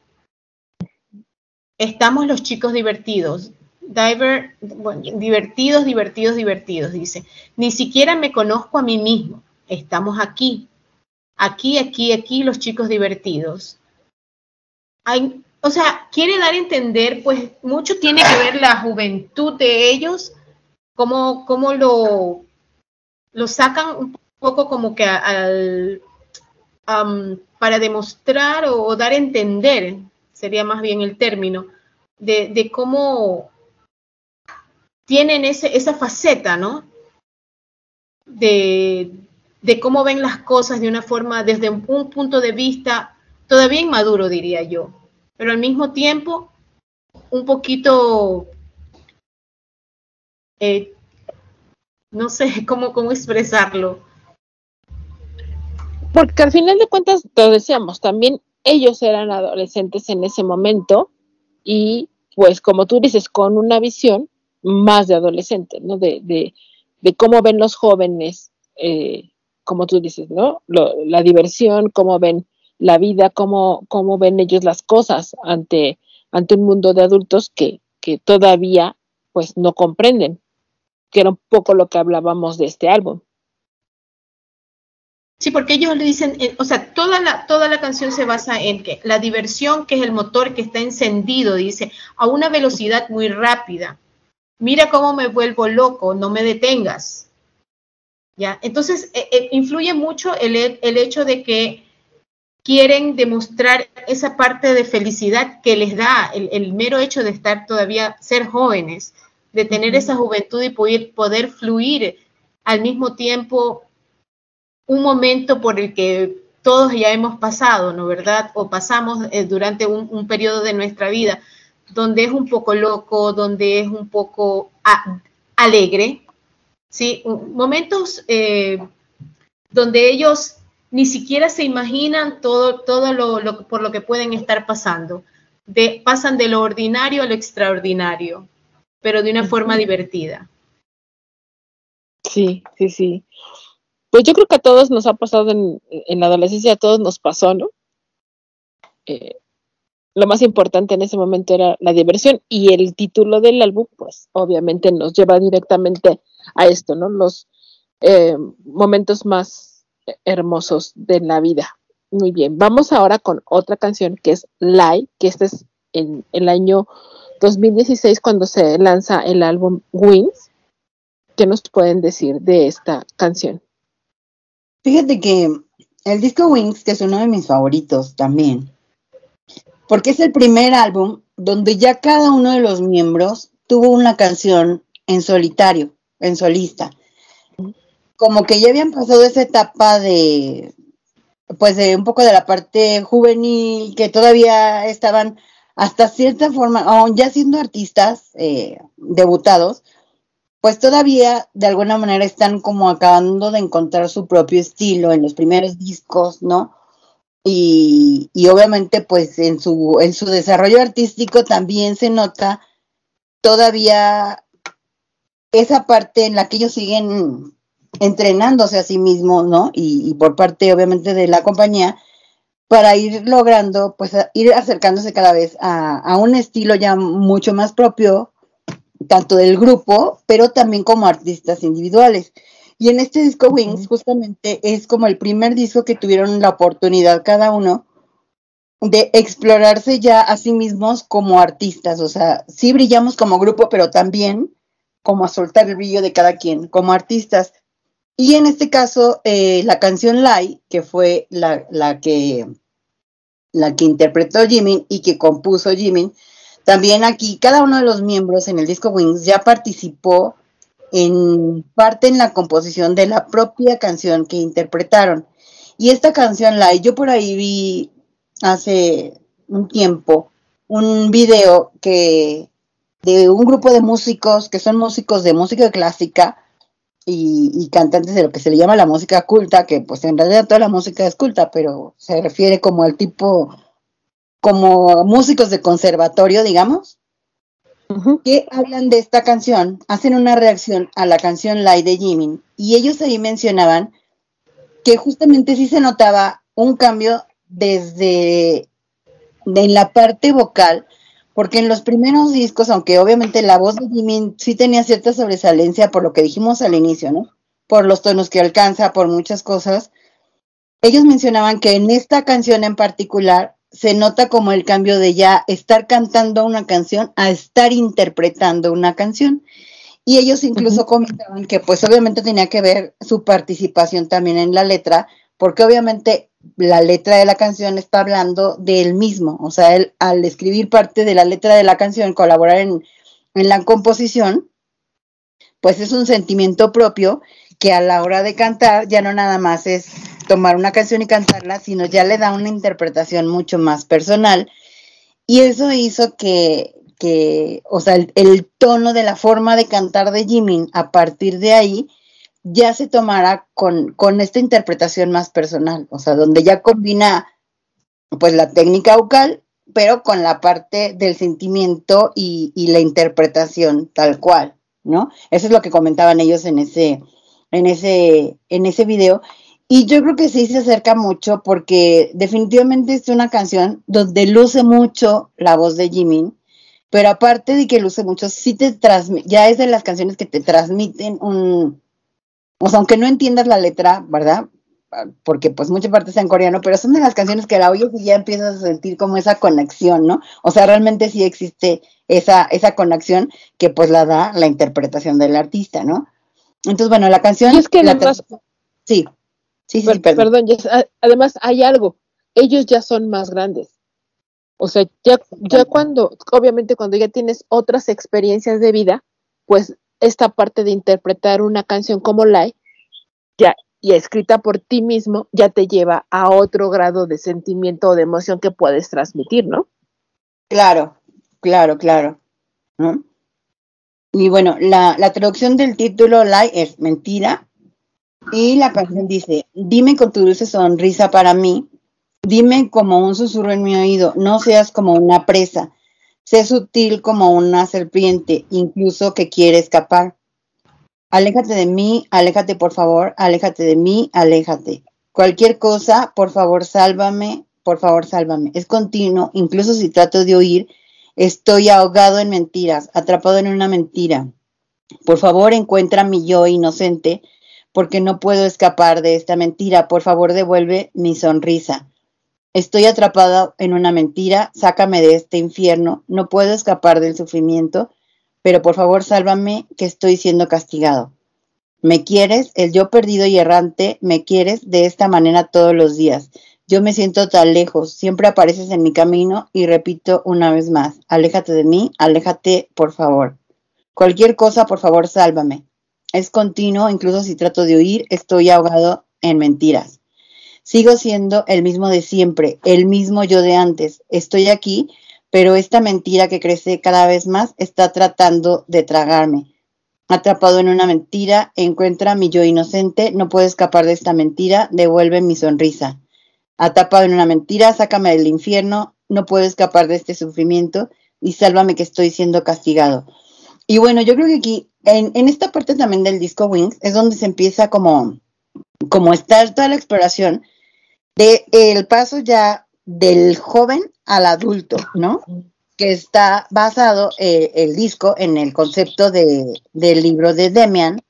Estamos los chicos divertidos. Diver, divertidos, divertidos, divertidos, dice. Ni siquiera me conozco a mí mismo. Estamos aquí, aquí, aquí, aquí los chicos divertidos. Hay, o sea, quiere dar a entender, pues mucho tiene que ver la juventud de ellos, cómo, cómo lo, lo sacan un poco como que al, para demostrar o, dar a entender, sería más bien el término, de, de cómo tienen ese, esa faceta, ¿no? De, de cómo ven las cosas de una forma, desde un, punto de vista todavía inmaduro, diría yo, pero al mismo tiempo un poquito, eh, no sé [laughs] cómo, expresarlo. Porque al final de cuentas, lo decíamos, también ellos eran adolescentes en ese momento y pues como tú dices, con una visión más de adolescente, ¿no? De, de, de cómo ven los jóvenes eh, como tú dices, ¿no? la diversión, cómo ven la vida, cómo, cómo ven ellos las cosas ante, ante un mundo de adultos que, que todavía pues no comprenden, que era un poco lo que hablábamos de este álbum. Sí, porque ellos le dicen, eh, o sea, toda la, toda la canción se basa en que la diversión, que es el motor que está encendido, dice, a una velocidad muy rápida. Mira cómo me vuelvo loco, no me detengas. ¿ya? Entonces, eh, eh, influye mucho el, el, hecho de que quieren demostrar esa parte de felicidad que les da el, mero hecho de estar todavía, ser jóvenes, de tener esa juventud y poder, poder fluir al mismo tiempo un momento por el que todos ya hemos pasado, ¿no verdad? O pasamos eh, durante un, un, periodo de nuestra vida donde es un poco loco, donde es un poco alegre, ¿sí? Momentos eh, donde ellos ni siquiera se imaginan todo, todo lo, por lo que pueden estar pasando. De, pasan de lo ordinario a lo extraordinario, pero de una forma divertida. Sí, sí, sí. Pues yo creo que a todos nos ha pasado en, la adolescencia, a todos nos pasó, ¿no? Eh, lo más importante en ese momento era la diversión y el título del álbum, pues obviamente nos lleva directamente a esto, ¿no? Los eh, momentos más hermosos de la vida. Muy bien, vamos ahora con otra canción que es Lie, que este es en el año 2016 cuando se lanza el álbum Wings. ¿Qué nos pueden decir de esta canción? Fíjate que el disco Wings, que es uno de mis favoritos también, porque es el primer álbum donde ya cada uno de los miembros tuvo una canción en solitario en solista. Como que ya habían pasado esa etapa de, pues de un poco de la parte juvenil, que todavía estaban hasta cierta forma, aún ya siendo artistas eh, debutados, pues todavía de alguna manera están como acabando de encontrar su propio estilo en los primeros discos, ¿no? Y, y, obviamente pues en su, en su desarrollo artístico también se nota todavía esa parte en la que ellos siguen entrenándose a sí mismos, ¿no? Y, por parte, obviamente, de la compañía, para ir logrando, pues, ir acercándose cada vez a, un estilo ya mucho más propio, tanto del grupo, pero también como artistas individuales. Y en este disco Wings, justamente, es como el primer disco que tuvieron la oportunidad cada uno de explorarse ya a sí mismos como artistas. O sea, sí brillamos como grupo, pero también como a soltar el brillo de cada quien, como artistas. Y en este caso, eh, la canción Lie, que fue la, la, que, la que interpretó Jimin y que compuso Jimin, También aquí, cada uno de los miembros en el disco Wings ya participó en parte en la composición de la propia canción que interpretaron. Y esta canción, la yo por ahí vi hace un tiempo un video que de un grupo de músicos que son músicos de música clásica y, cantantes de lo que se le llama la música culta, que pues en realidad toda la música es culta, pero se refiere como al tipo, como músicos de conservatorio, digamos, que hablan de esta canción, hacen una reacción a la canción Light de Jimin, y ellos ahí mencionaban que justamente sí se notaba un cambio desde en la parte vocal, porque en los primeros discos, aunque obviamente la voz de Jimin sí tenía cierta sobresalencia por lo que dijimos al inicio, ¿no? Por los tonos que alcanza, por muchas cosas, ellos mencionaban que en esta canción en particular se nota como el cambio de ya estar cantando una canción a estar interpretando una canción. Y ellos incluso comentaban que pues obviamente tenía que ver su participación también en la letra, porque obviamente la letra de la canción está hablando de él mismo, o sea, él al escribir parte de la letra de la canción, colaborar en, en la composición, pues es un sentimiento propio que a la hora de cantar ya no nada más es tomar una canción y cantarla, sino ya le da una interpretación mucho más personal. Y eso hizo que, que o sea, el, el tono de la forma de cantar de Jimin a partir de ahí ya se tomara con, con esta interpretación más personal, o sea, donde ya combina pues la técnica vocal, pero con la parte del sentimiento y, y, la interpretación tal cual, ¿no? Eso es lo que comentaban ellos en ese, en ese, en ese video. Y yo creo que sí se acerca mucho porque definitivamente es una canción donde luce mucho la voz de Jimin, pero aparte de que luce mucho, sí te transmite, ya es de las canciones que te transmiten un, o sea, aunque no entiendas la letra, ¿verdad? Porque pues mucha parte está en coreano, pero son de las canciones que la oyes y ya empiezas a sentir como esa conexión, ¿no? O sea, realmente sí existe esa, esa conexión que pues la da la interpretación del artista, ¿no? Entonces, bueno, la canción... es que la además... Sí, sí, sí, perdón. perdón además hay algo, ellos ya son más grandes. O sea, ya, ya cuando, obviamente cuando ya tienes otras experiencias de vida, pues esta parte de interpretar una canción como Lai, ya y escrita por ti mismo, ya te lleva a otro grado de sentimiento o de emoción que puedes transmitir, ¿no? Claro, claro, claro. Y bueno, la, la traducción del título Lai es mentira. Y la canción dice, dime con tu dulce sonrisa para mí, dime como un susurro en mi oído, no seas como una presa, Sé sutil como una serpiente, incluso que quiere escapar. Aléjate de mí, aléjate por favor, aléjate de mí, aléjate. Cualquier cosa, por favor, sálvame, por favor, sálvame. Es continuo, incluso si trato de huir, estoy ahogado en mentiras, atrapado en una mentira. Por favor, encuentra mi yo inocente, porque no puedo escapar de esta mentira. Por favor, devuelve mi sonrisa. Estoy atrapada en una mentira, sácame de este infierno, no puedo escapar del sufrimiento, pero por favor sálvame que estoy siendo castigado. Me quieres, el yo perdido y errante, me quieres de esta manera todos los días. Yo me siento tan lejos, siempre apareces en mi camino y repito una vez más, aléjate de mí, aléjate por favor. Cualquier cosa, por favor, sálvame. Es continuo, incluso si trato de huir, estoy ahogado en mentiras. Sigo siendo el mismo de siempre, el mismo yo de antes. Estoy aquí, pero esta mentira que crece cada vez más está tratando de tragarme. Atrapado en una mentira, encuentra mi yo inocente, no puedo escapar de esta mentira, devuelve mi sonrisa. Atrapado en una mentira, sácame del infierno, no puedo escapar de este sufrimiento y sálvame que estoy siendo castigado. Y bueno, yo creo que aquí, en, en esta parte también del disco Wings, es donde se empieza como, como estar toda la exploración de el paso ya del joven al adulto, ¿no? Que está basado eh, el disco en el concepto de, del libro de Demian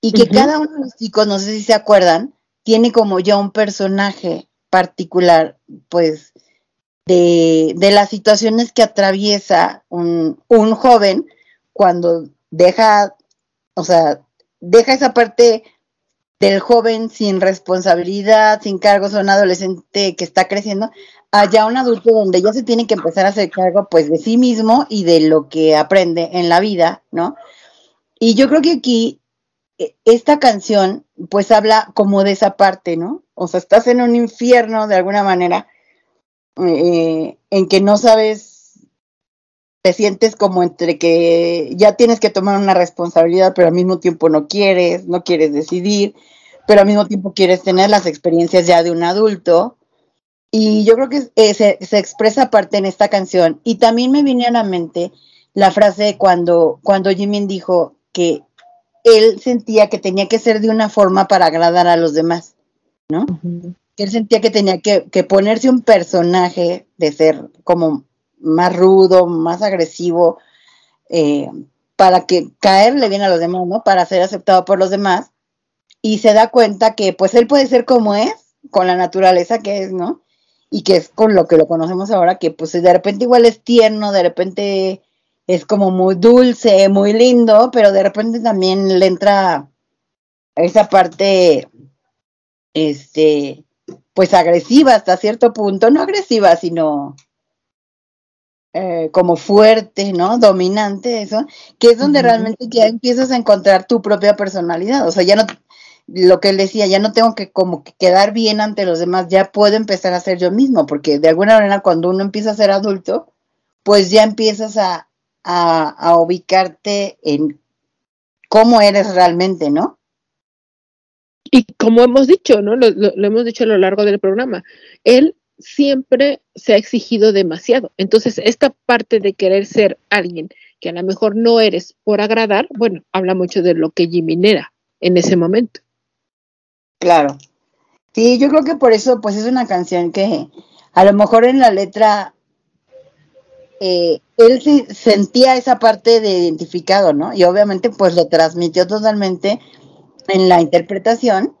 y que cada uno de los chicos, no sé si se acuerdan, tiene como ya un personaje particular, pues, de, de las situaciones que atraviesa un, un joven cuando deja, o sea, deja esa parte del joven sin responsabilidad, sin cargos, un adolescente que está creciendo, a ya un adulto donde ya se tiene que empezar a hacer cargo pues de sí mismo y de lo que aprende en la vida, ¿no? Y yo creo que aquí e, esta canción pues habla como de esa parte, ¿no? O sea, estás en un infierno de alguna manera eh, en que no sabes, te sientes como entre que ya tienes que tomar una responsabilidad, pero al mismo tiempo no quieres, no quieres decidir, pero al mismo tiempo quieres tener las experiencias ya de un adulto. Y yo creo que eh, se, se, expresa aparte en esta canción. Y también me viene a la mente la frase cuando, cuando Jimin dijo que él sentía que tenía que ser de una forma para agradar a los demás, ¿no? Que él sentía que tenía que, ponerse un personaje de ser como más rudo, más agresivo, eh, para que caerle bien a los demás, ¿no? Para ser aceptado por los demás. Y se da cuenta que pues él puede ser como es, con la naturaleza que es, ¿no? Y que es con lo que lo conocemos ahora, que pues de repente igual es tierno, de repente es como muy dulce, muy lindo, pero de repente también le entra esa parte, este, pues agresiva hasta cierto punto, no agresiva, sino eh, como fuerte, ¿no? Dominante, eso, que es donde realmente ya empiezas a encontrar tu propia personalidad, o sea, ya no, lo que él decía, ya no tengo que como que quedar bien ante los demás, ya puedo empezar a ser yo mismo, porque de alguna manera cuando uno empieza a ser adulto, pues ya empiezas a, a, ubicarte en cómo eres realmente, ¿no? Y como hemos dicho, ¿no? Lo, lo, hemos dicho a lo largo del programa, él siempre se ha exigido demasiado. Entonces, esta parte de querer ser alguien que a lo mejor no eres por agradar, bueno, habla mucho de lo que Jimmy era en ese momento. Claro. Sí, yo creo que por eso, pues es una canción que a lo mejor en la letra eh, él sentía esa parte de identificado, ¿no? Y obviamente pues lo transmitió totalmente en la interpretación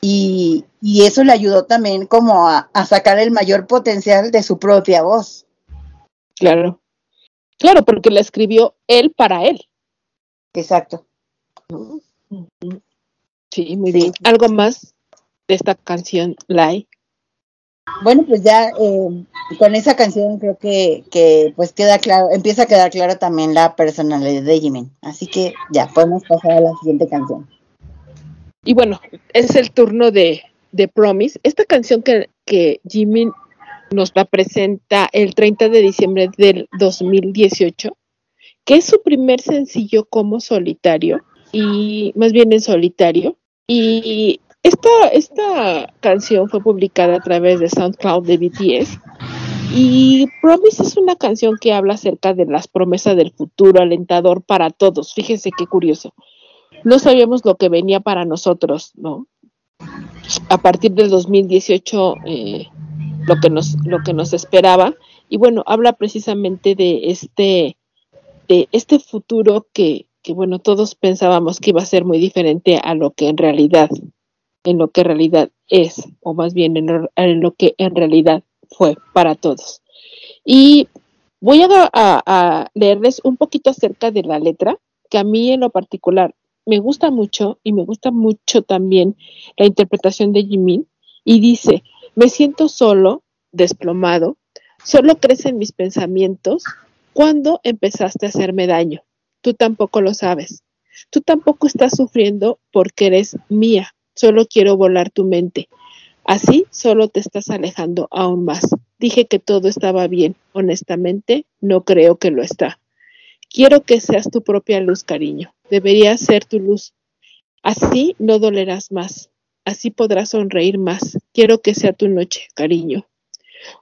y, eso le ayudó también como a, sacar el mayor potencial de su propia voz. Claro, claro, porque la escribió él para él. Exacto. Sí, muy bien. ¿Algo más de esta canción, Lai? Bueno, pues ya eh, con esa canción creo que, que, pues queda claro, empieza a quedar claro también la personalidad de Jimin. Así que ya podemos pasar a la siguiente canción. Y bueno, es el turno de, de Promise. Esta canción que, que Jimin nos la presenta el 30 de diciembre del 2018, que es su primer sencillo como solitario, y más bien en solitario. Y esta, esta canción fue publicada a través de SoundCloud de BTS y Promise es una canción que habla acerca de las promesas del futuro alentador para todos. Fíjense qué curioso. No sabíamos lo que venía para nosotros, ¿no? A partir del 2018, eh, lo, que nos, lo que nos esperaba. Y bueno, habla precisamente de este, de este futuro que, que, bueno, todos pensábamos que iba a ser muy diferente a lo que en realidad en lo que en realidad es, o más bien en, lo que en realidad fue para todos. Y voy a, leerles un poquito acerca de la letra, que a mí en lo particular me gusta mucho y me gusta mucho también la interpretación de Jimin. Y dice, me siento solo, desplomado, solo crecen mis pensamientos cuando empezaste a hacerme daño. Tú tampoco lo sabes. Tú tampoco estás sufriendo porque eres mía solo quiero volar tu mente. Así solo te estás alejando aún más. Dije que todo estaba bien. Honestamente, no creo que lo está. Quiero que seas tu propia luz, cariño. Deberías ser tu luz. Así no dolerás más. Así podrás sonreír más. Quiero que sea tu noche, cariño.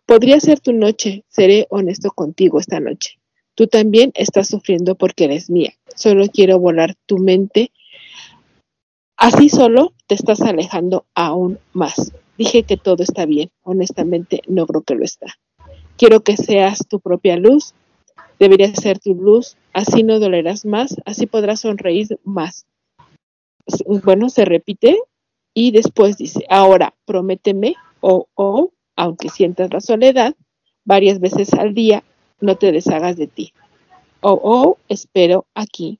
Podría ser tu noche. Seré honesto contigo esta noche. Tú también estás sufriendo porque eres mía. Solo quiero volar tu mente Así solo te estás alejando aún más. Dije que todo está bien. Honestamente, no creo que lo está. Quiero que seas tu propia luz. Deberías ser tu luz. Así no dolerás más. Así podrás sonreír más. Bueno, se repite y después dice, ahora prométeme o, o, aunque sientas la soledad, varias veces al día, no te deshagas de ti. O, o, espero aquí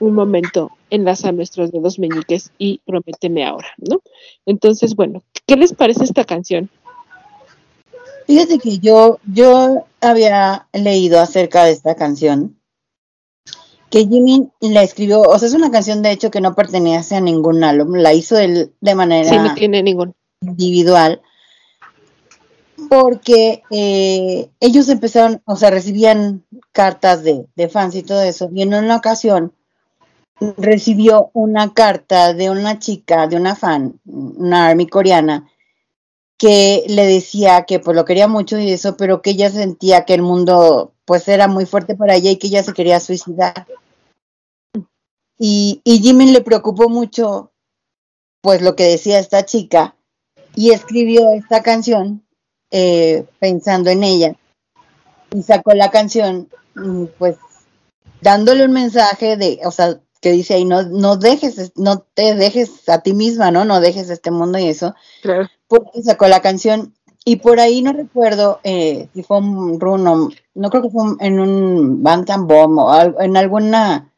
un momento enlaza nuestros dedos meñiques y prométeme ahora, ¿no? Entonces, bueno, ¿qué les parece esta canción? Fíjate que yo, yo había leído acerca de esta canción, que Jimmy la escribió, o sea, es una canción de hecho que no pertenece a ningún álbum, la hizo él de manera Sí, no tiene ningún. individual, porque eh, ellos empezaron, o sea, recibían cartas de, de fans y todo eso, y en una ocasión recibió una carta de una chica, de una fan, una army coreana, que le decía que pues lo quería mucho y eso, pero que ella sentía que el mundo pues era muy fuerte para ella y que ella se quería suicidar. Y, y Jimmy le preocupó mucho pues lo que decía esta chica y escribió esta canción eh, pensando en ella y sacó la canción mm, pues dándole un mensaje de, o sea, que dice ahí, no, no dejes, no te dejes a ti misma, ¿no? No dejes este mundo y eso. Claro. Porque sacó la canción y por ahí no recuerdo eh, si fue un runo, no creo que fue en un Bantam Bomb o algo- en alguna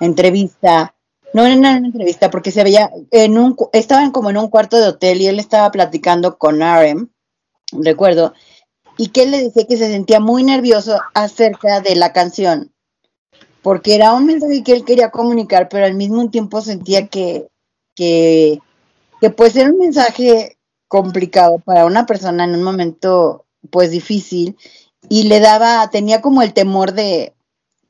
entrevista, no en una entrevista, porque se veía, en un, estaban como en un cuarto de hotel y él estaba platicando con Arem, recuerdo, y que él le decía que se sentía muy nervioso acerca de la canción, porque era un mensaje que él quería comunicar, pero al mismo tiempo sentía que, que, que pues era un mensaje complicado para una persona en un momento pues difícil y le daba, tenía como el temor de,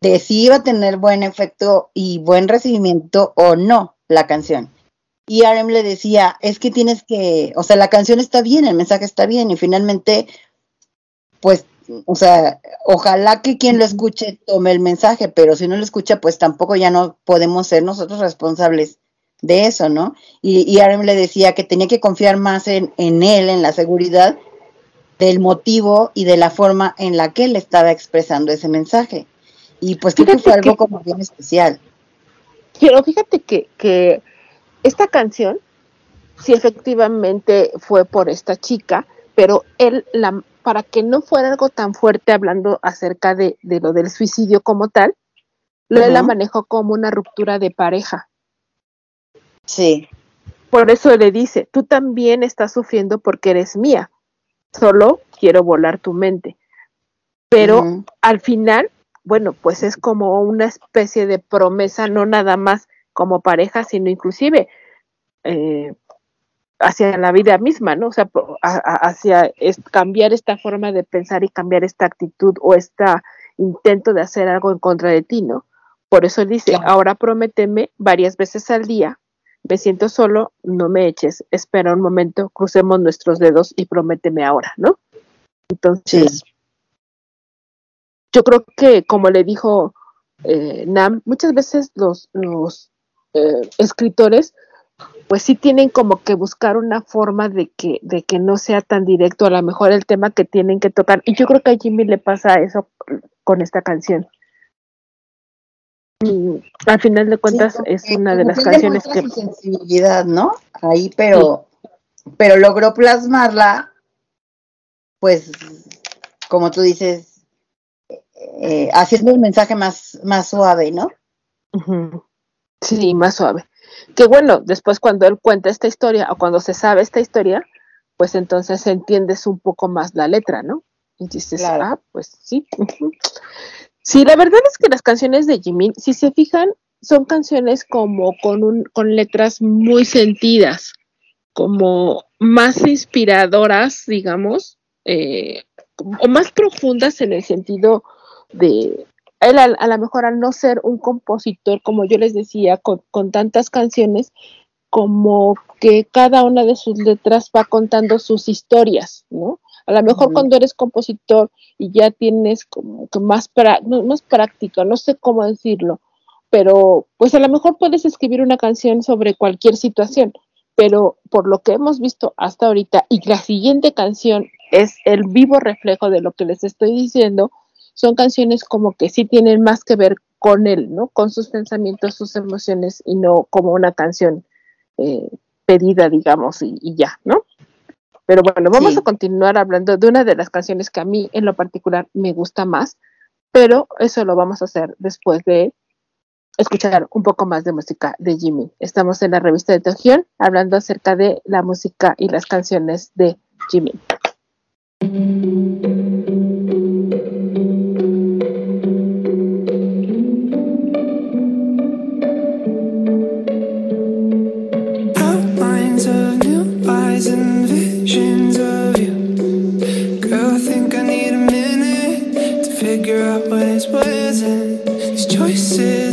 de si iba a tener buen efecto y buen recibimiento o no la canción. Y Arem le decía, es que tienes que, o sea, la canción está bien, el mensaje está bien y finalmente, pues, o sea, ojalá que quien lo escuche tome el mensaje, pero si no lo escucha, pues tampoco ya no podemos ser nosotros responsables de eso, ¿no? Y, y Arem le decía que tenía que confiar más en, en él, en la seguridad del motivo y de la forma en la que él estaba expresando ese mensaje. Y pues creo que fue algo que- como bien especial. Pero fíjate que, que esta canción, sí efectivamente fue por esta chica, pero él, la, para que no fuera algo tan fuerte hablando acerca de, de lo del suicidio como tal, lo él la manejó como una ruptura de pareja. Sí, Por eso le dice, tú también estás sufriendo porque eres mía, solo quiero volar tu mente. Pero al final, bueno, pues es como una especie de promesa, no nada más como pareja, sino inclusive eh, hacia la vida misma, ¿no? O sea, po- a- a- hacia es- cambiar esta forma de pensar y cambiar esta actitud o este intento de hacer algo en contra de ti, ¿no? Por eso dice, ahora prométeme varias veces al día, me siento solo, no me eches, espera un momento, crucemos nuestros dedos y prométeme ahora, ¿no? Entonces, yo creo que como le dijo eh, Nam, muchas veces los, los eh, escritores pues sí tienen como que buscar una forma de que, de que no sea tan directo a lo mejor el tema que tienen que tocar. Y yo creo que a Jimmy le pasa eso con esta canción. Y al final de cuentas Sí, es una de las canciones que su sensibilidad, ¿no? Ahí, pero, pero logró plasmarla, pues, como tú dices, eh, haciendo el mensaje más, más suave, ¿no? Sí, más suave. Que bueno, después cuando él cuenta esta historia o cuando se sabe esta historia, pues entonces entiendes un poco más la letra, ¿no? Y dices, Claro. ah, pues sí. [laughs] Sí, la verdad es que las canciones de Jimin, si se fijan, son canciones como con un, con letras muy sentidas, como más inspiradoras, digamos, eh, o más profundas en el sentido de él a, a lo mejor al no ser un compositor, como yo les decía, con, con tantas canciones, como que cada una de sus letras va contando sus historias, ¿no? A lo mejor cuando eres compositor y ya tienes como que más, pra- no, más práctica, no sé cómo decirlo, pero pues a lo mejor puedes escribir una canción sobre cualquier situación, pero por lo que hemos visto hasta ahorita y la siguiente canción es el vivo reflejo de lo que les estoy diciendo, son canciones como que sí tienen más que ver con él, ¿no? Con sus pensamientos, sus emociones y no como una canción eh, pedida, digamos, y, y ya, ¿no? Pero bueno, vamos Sí. a continuar hablando de una de las canciones que a mí en lo particular me gusta más, pero eso lo vamos a hacer después de escuchar un poco más de música de Jimmy. Estamos en la revista de Togion hablando acerca de la música y las canciones de Jimmy. choices.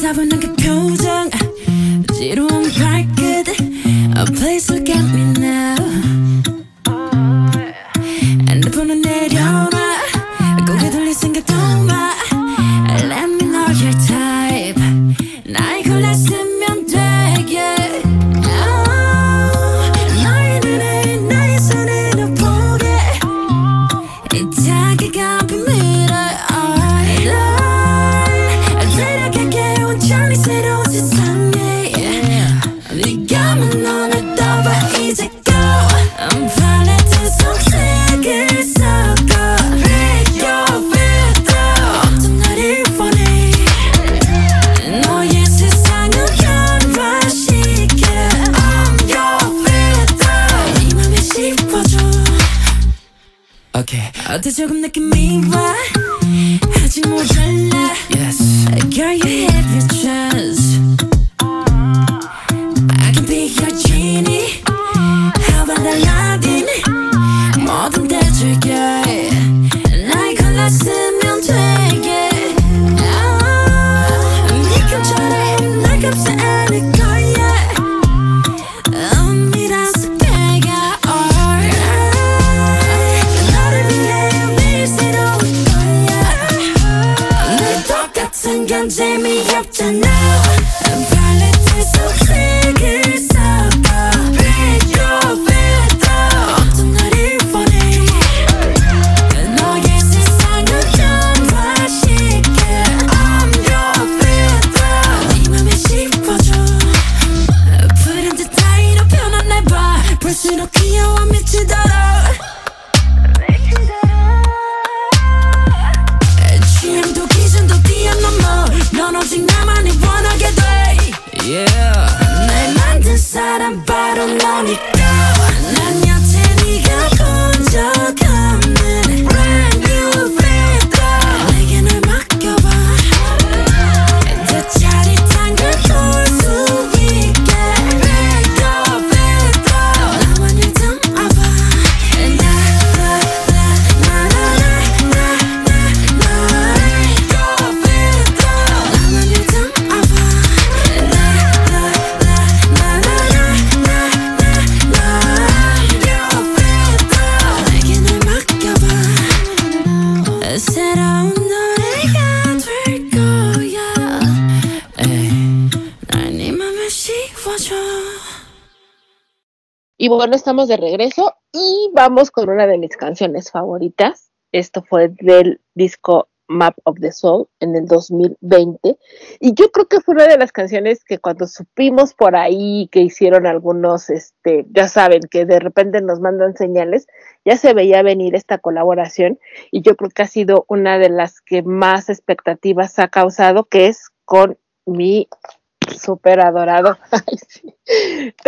따분한 그 표정 지루한 발끝 A place look at me estamos de regreso y vamos con una de mis canciones favoritas. Esto fue del disco Map of the Soul en el 2020. Y yo creo que fue una de las canciones que cuando supimos por ahí que hicieron algunos, este, ya saben, que de repente nos mandan señales, ya se veía venir esta colaboración y yo creo que ha sido una de las que más expectativas ha causado, que es con mi súper adorado [laughs]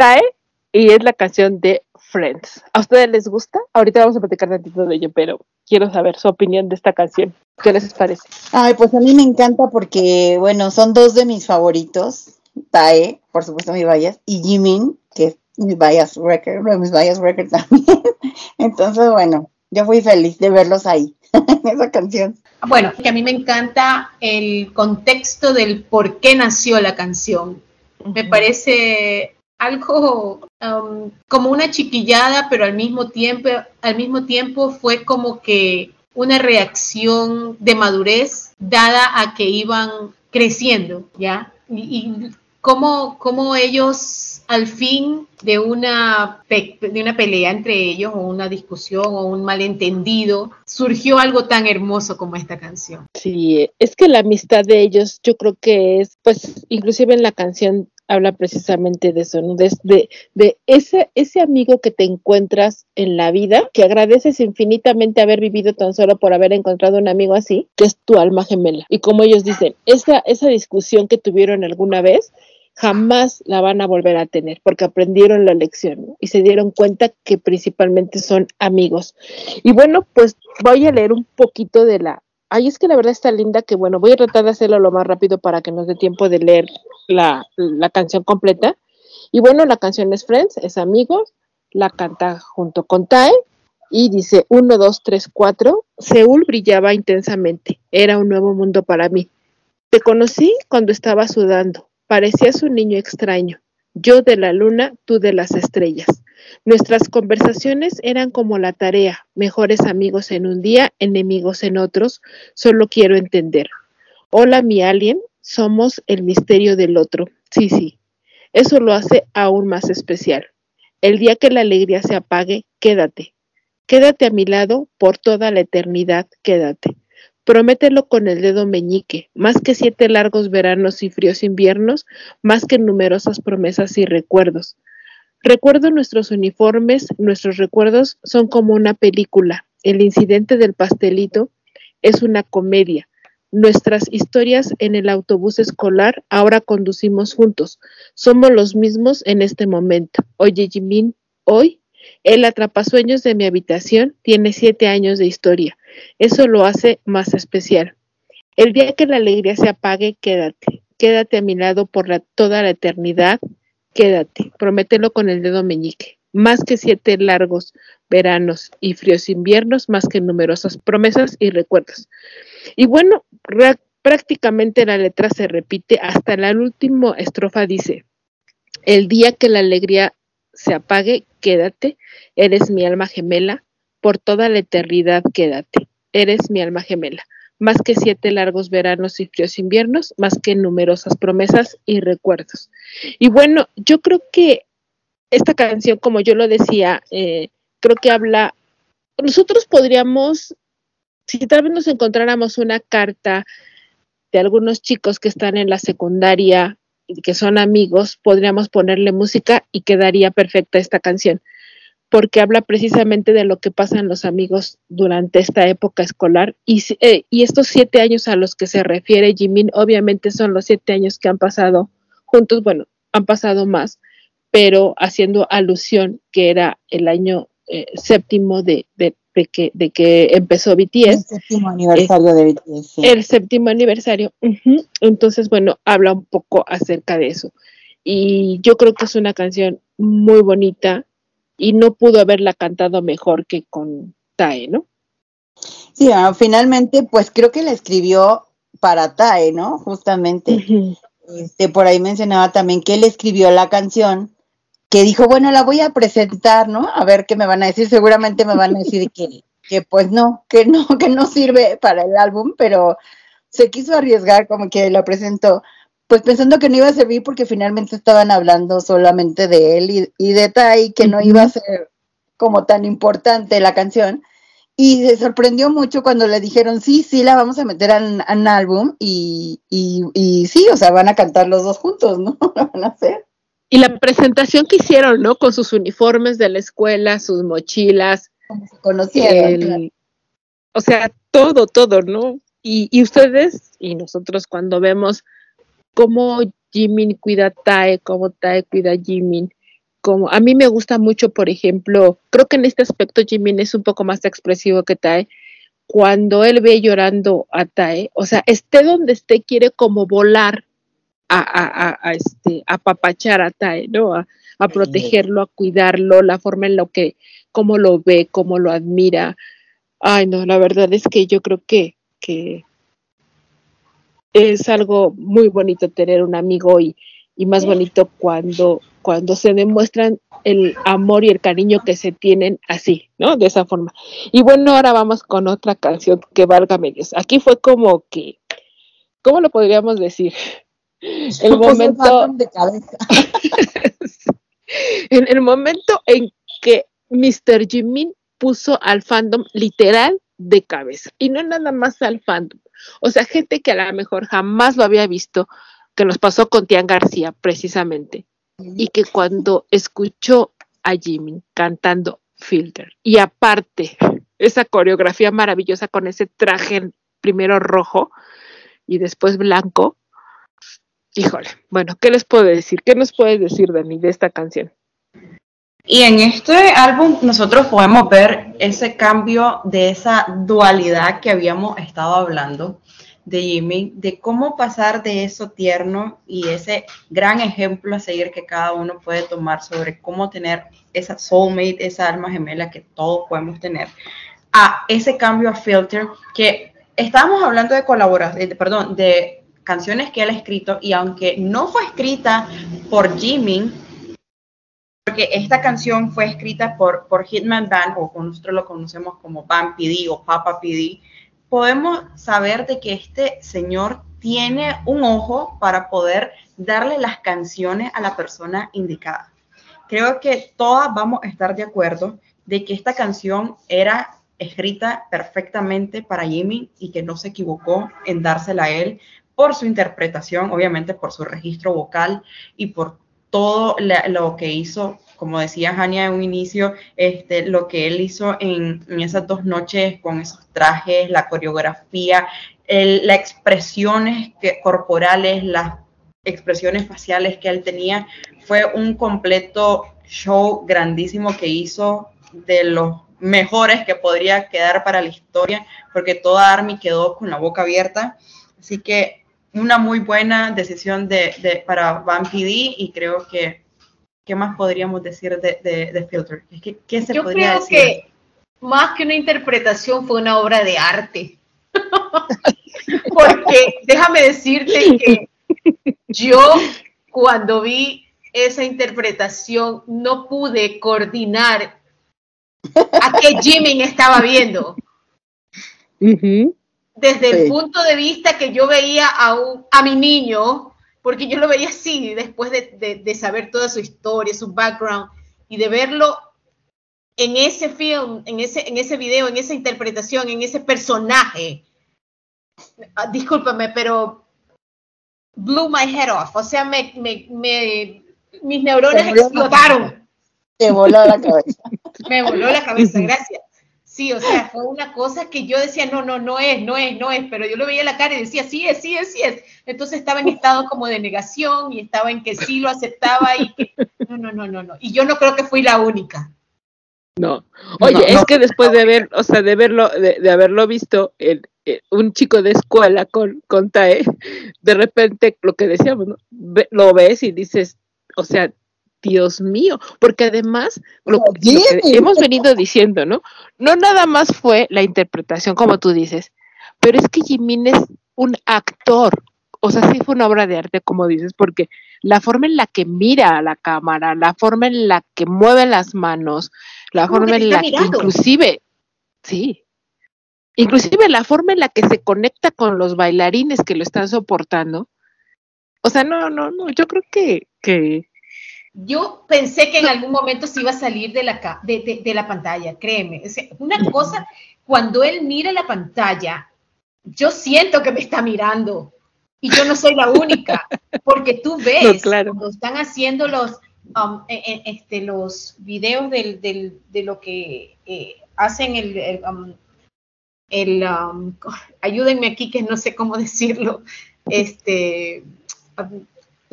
y es la canción de Friends. ¿A ustedes les gusta? Ahorita vamos a platicar tantito de ello, pero quiero saber su opinión de esta canción. ¿Qué les parece? Ay, pues a mí me encanta porque, bueno, son dos de mis favoritos. Tae, por supuesto, mi Bias, y Jimin, que es mi Bias Record, uno de mis Bias Record también. [laughs] Entonces, bueno, yo fui feliz de verlos ahí, [laughs] en esa canción. Bueno, que a mí me encanta el contexto del por qué nació la canción. Me parece algo um, como una chiquillada, pero al mismo tiempo, al mismo tiempo fue como que una reacción de madurez dada a que iban creciendo, ¿ya? Y, cómo, cómo ellos al fin de una, de una pelea entre ellos o una discusión o un malentendido, surgió algo tan hermoso como esta canción. Sí, es que la amistad de ellos, yo creo que es, pues, inclusive en la canción habla precisamente de eso, ¿no? De, de, ese, ese amigo que te encuentras en la vida, que agradeces infinitamente haber vivido tan solo por haber encontrado un amigo así, que es tu alma gemela. Y como ellos dicen, esa, esa discusión que tuvieron alguna vez, jamás la van a volver a tener porque aprendieron la lección y se dieron cuenta que principalmente son amigos. Y bueno, pues voy a leer un poquito de la... Ay, es que la verdad está linda que bueno, voy a tratar de hacerlo lo más rápido para que nos dé tiempo de leer la, la canción completa. Y bueno, la canción es Friends, es Amigos, la canta junto con Tae y dice 1, 2, 3, 4, Seúl brillaba intensamente, era un nuevo mundo para mí. Te conocí cuando estaba sudando. Parecías un niño extraño. Yo de la luna, tú de las estrellas. Nuestras conversaciones eran como la tarea, mejores amigos en un día, enemigos en otros, solo quiero entender. Hola mi alien, somos el misterio del otro. Sí, sí, eso lo hace aún más especial. El día que la alegría se apague, quédate. Quédate a mi lado por toda la eternidad, quédate. Promételo con el dedo meñique, más que siete largos veranos y fríos inviernos, más que numerosas promesas y recuerdos. Recuerdo nuestros uniformes, nuestros recuerdos son como una película. El incidente del pastelito es una comedia. Nuestras historias en el autobús escolar ahora conducimos juntos. Somos los mismos en este momento. Oye, Jimin, hoy el atrapasueños de mi habitación tiene siete años de historia. Eso lo hace más especial. El día que la alegría se apague, quédate. Quédate a mi lado por toda la eternidad Quédate, promételo con el dedo meñique. Más que siete largos veranos y fríos inviernos, más que numerosas promesas y recuerdos. Y bueno, prácticamente la letra se repite hasta la última estrofa dice, el día que la alegría se apague, quédate, eres mi alma gemela, por toda la eternidad quédate, eres mi alma gemela más que siete largos veranos y fríos inviernos, más que numerosas promesas y recuerdos. Y bueno, yo creo que esta canción, como yo lo decía, eh, creo que habla, nosotros podríamos, si tal vez nos encontráramos una carta de algunos chicos que están en la secundaria que son amigos, podríamos ponerle música y quedaría perfecta esta canción porque habla precisamente de lo que pasan los amigos durante esta época escolar y, eh, y estos siete años a los que se refiere Jimin obviamente son los siete años que han pasado juntos, bueno, han pasado más, pero haciendo alusión que era el año eh, séptimo de, de, que, de que empezó BTS. El séptimo aniversario de BTS. El séptimo aniversario. Entonces, bueno, habla un poco acerca de eso. Y yo creo que es una canción muy bonita, y no pudo haberla cantado mejor que con Tae, ¿no? Sí, ah, finalmente, pues creo que la escribió para Tae, ¿no? Justamente. este, por ahí mencionaba también que él escribió la canción, que dijo, bueno, la voy a presentar, ¿no? A ver qué me van a decir. Seguramente me van a decir que, que pues no, que no, [laughs] que no sirve para el álbum, pero se quiso arriesgar como que la presentó pues pensando que no iba a servir porque finalmente estaban hablando solamente de él y, de Tai, que no iba a ser como tan importante la canción. Y se sorprendió mucho cuando le dijeron, sí, sí, la vamos a meter en un álbum y, y, sí, o sea, van a cantar los dos juntos, ¿no? [laughs] van a hacer. Y la presentación que hicieron, ¿no? Con sus uniformes de la escuela, sus mochilas. Como se conocieron. O sea, todo, todo, ¿no? Y, y ustedes y nosotros cuando vemos cómo Jimin cuida a Tae, cómo Tae cuida a Jimin. Como, a mí me gusta mucho, por ejemplo, creo que en este aspecto Jimin es un poco más expresivo que Tae. Cuando él ve llorando a Tae, o sea, esté donde esté, quiere como volar a, a, a, este, a papachar a Tae, ¿no? A, a protegerlo, a cuidarlo, la forma en la que, cómo lo ve, cómo lo admira. Ay, no, la verdad es que yo creo que, que es algo muy bonito tener un amigo y, y más bonito cuando, cuando se demuestran el amor y el cariño que se tienen así, ¿no? De esa forma. Y bueno, ahora vamos con otra canción que valga medios. Aquí fue como que, ¿cómo lo podríamos decir? El momento de cabeza. [laughs] en el momento en que Mr. Jimin puso al fandom literal de cabeza. Y no nada más al fandom, o sea, gente que a lo mejor jamás lo había visto, que nos pasó con Tian García precisamente, y que cuando escuchó a Jimmy cantando Filter, y aparte esa coreografía maravillosa con ese traje primero rojo y después blanco, híjole, bueno, ¿qué les puedo decir? ¿Qué nos puedes decir, Dani, de esta canción? Y en este álbum nosotros podemos ver ese cambio de esa dualidad que habíamos estado hablando de Jimmy, de cómo pasar de eso tierno y ese gran ejemplo a seguir que cada uno puede tomar sobre cómo tener esa soulmate, esa alma gemela que todos podemos tener, a ese cambio a filter que estábamos hablando de colaboración, perdón, de canciones que él ha escrito y aunque no fue escrita por Jimin, porque esta canción fue escrita por, por Hitman Band, o nosotros lo conocemos como Band PD o Papa PD, podemos saber de que este señor tiene un ojo para poder darle las canciones a la persona indicada. Creo que todas vamos a estar de acuerdo de que esta canción era escrita perfectamente para Jimmy y que no se equivocó en dársela a él por su interpretación, obviamente por su registro vocal y por todo lo que hizo, como decía Jania en un inicio, este, lo que él hizo en, esas dos noches con esos trajes, la coreografía, las expresiones corporales, las expresiones faciales que él tenía, fue un completo show grandísimo que hizo de los mejores que podría quedar para la historia, porque toda Army quedó con la boca abierta. Así que una muy buena decisión de, para Van PD y creo que, ¿qué más podríamos decir de, de, Filter? ¿Qué, qué se Yo podría creo que más que una interpretación fue una obra de arte. [laughs] porque déjame decirte que yo cuando vi esa interpretación no pude coordinar a qué Jimmy estaba viendo. Desde el punto de vista que yo veía a, un, a mi niño, porque yo lo veía así, después de, de, saber toda su historia, su background, y de verlo en ese film, en ese, en ese video, en esa interpretación, en ese personaje. Ah, discúlpame, pero blew my head off. O sea, me, me, me mis neuronas explotaron. Te voló la cabeza. [laughs] Me voló la cabeza, gracias. Sí, o sea, fue una cosa que yo decía, no, no, no es, no es, no es, pero yo lo veía la cara y decía, sí es, sí es, sí es. Entonces estaba en estado como de negación y estaba en que sí lo aceptaba y que, no, no, no, no, no. Y yo no creo que fui la única. No. Oye, es que después de ver, o sea, de verlo, de, haberlo visto, el, un chico de escuela con, con TAE, de repente lo que decíamos, ¿no? lo ves y dices, o sea, Dios mío, porque además lo, que hemos venido diciendo, ¿no? No nada más fue la interpretación, como tú dices, pero es que Jimin es un actor, o sea, sí fue una obra de arte, como dices, porque la forma en la que mira a la cámara, la forma en la que mueve las manos, la forma en la que inclusive, sí, inclusive la forma en la que se conecta con los bailarines que lo están soportando. O sea, no, no, no, yo creo que, que yo pensé que en algún momento se iba a salir de la, de, de, la pantalla, créeme. una cosa, cuando él mira la pantalla, yo siento que me está mirando y yo no soy la única, porque tú [laughs] ves cuando están haciendo los, um, e, e, este, los videos del, del, de lo que eh, hacen el, el, um, um, ayúdenme aquí que no sé cómo decirlo, este,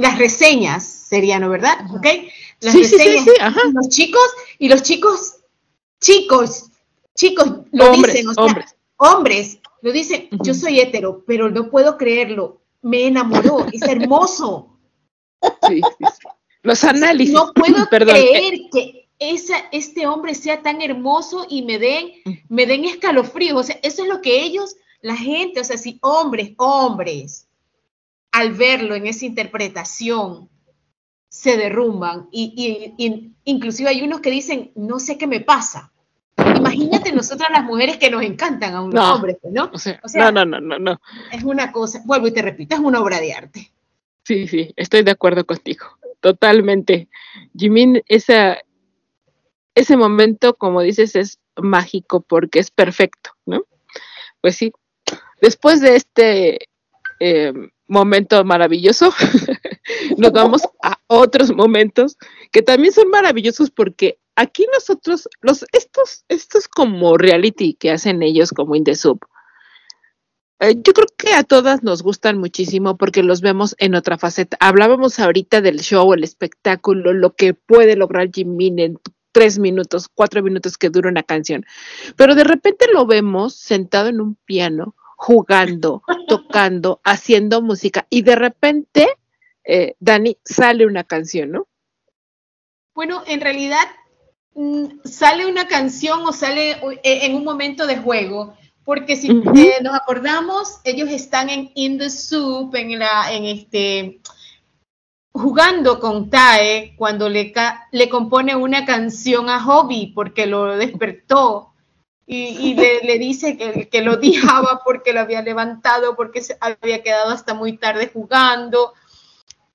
las reseñas serían, ¿verdad? ¿Ok? Las reseñas. los chicos y los chicos, chicos, chicos lo dicen, hombres. hombres lo dicen, yo soy hetero, pero no puedo creerlo, me enamoró, es hermoso. Sí, Los análisis. No puedo [laughs] creer que esa, este hombre sea tan hermoso y me den, me den escalofríos. O sea, eso es lo que ellos, la gente, o sea, si hombres, hombres, al verlo en esa interpretación, se derrumban. Y, inclusive hay unos que dicen, no sé qué me pasa. Imagínate nosotras las mujeres que nos encantan a un hombre, ¿no? O sea, no, no, no, no, Es una cosa, vuelvo y te repito, es una obra de arte. Sí, sí, estoy de acuerdo contigo, totalmente. Jimin, esa, ese momento, como dices, es mágico porque es perfecto, ¿no? Pues sí, después de este eh, momento maravilloso, [laughs] nos vamos a otros momentos que también son maravillosos porque aquí nosotros, los, estos, estos como reality que hacen ellos como In Sub, eh, yo creo que a todas nos gustan muchísimo porque los vemos en otra faceta. Hablábamos ahorita del show, el espectáculo, lo que puede lograr Jimin en tres minutos, cuatro minutos que dura una canción. Pero de repente lo vemos sentado en un piano jugando, [laughs] tocando, haciendo música y de repente, eh, Dani, sale una canción, ¿no? Bueno, en realidad mm, sale una canción o sale eh, en un momento de juego, porque si eh, nos acordamos, ellos están en In the Soup, en la, en este, jugando con Tae cuando le, le compone una canción a Hobby porque lo despertó y, le, dice que, que, lo odiaba porque lo había levantado, porque se había quedado hasta muy tarde jugando.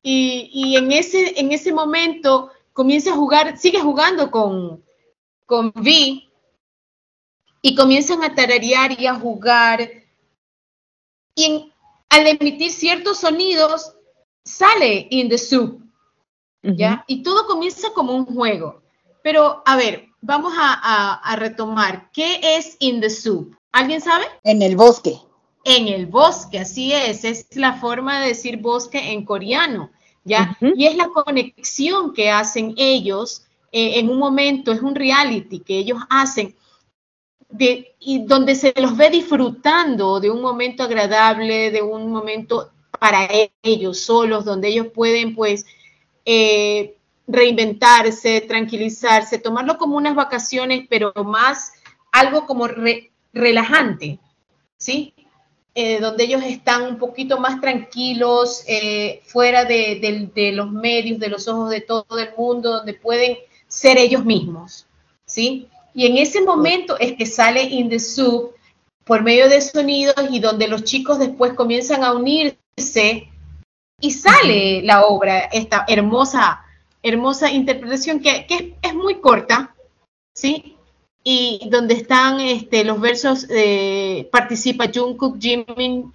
Y, y, en, ese, en ese momento comienza a jugar, sigue jugando con, con Vi y comienzan a tararear y a jugar. Y al emitir ciertos sonidos, sale in the soup. ¿Ya? Y todo comienza como un juego. Pero, a ver, vamos a, retomar. ¿Qué es in the soup? ¿Alguien sabe? En el bosque. En el bosque, así es. Es la forma de decir bosque en coreano. ¿Ya? Y es la conexión que hacen ellos eh, en un momento, es un reality que ellos hacen y donde se los ve disfrutando de un momento agradable, de un momento para ellos solos, donde ellos pueden pues eh, reinventarse, tranquilizarse, tomarlo como unas vacaciones, pero más algo como relajante, ¿sí? Eh, donde ellos están un poquito más tranquilos, eh, fuera de, de, los medios, de los ojos de todo el mundo, donde pueden ser ellos mismos, ¿sí? Y en ese momento es que sale In the Soup por medio de sonidos y donde los chicos después comienzan a unirse y sale la obra, esta hermosa, hermosa interpretación que, es, muy corta, ¿sí? Y donde están este, los versos, eh, participa Jungkook, Jimin,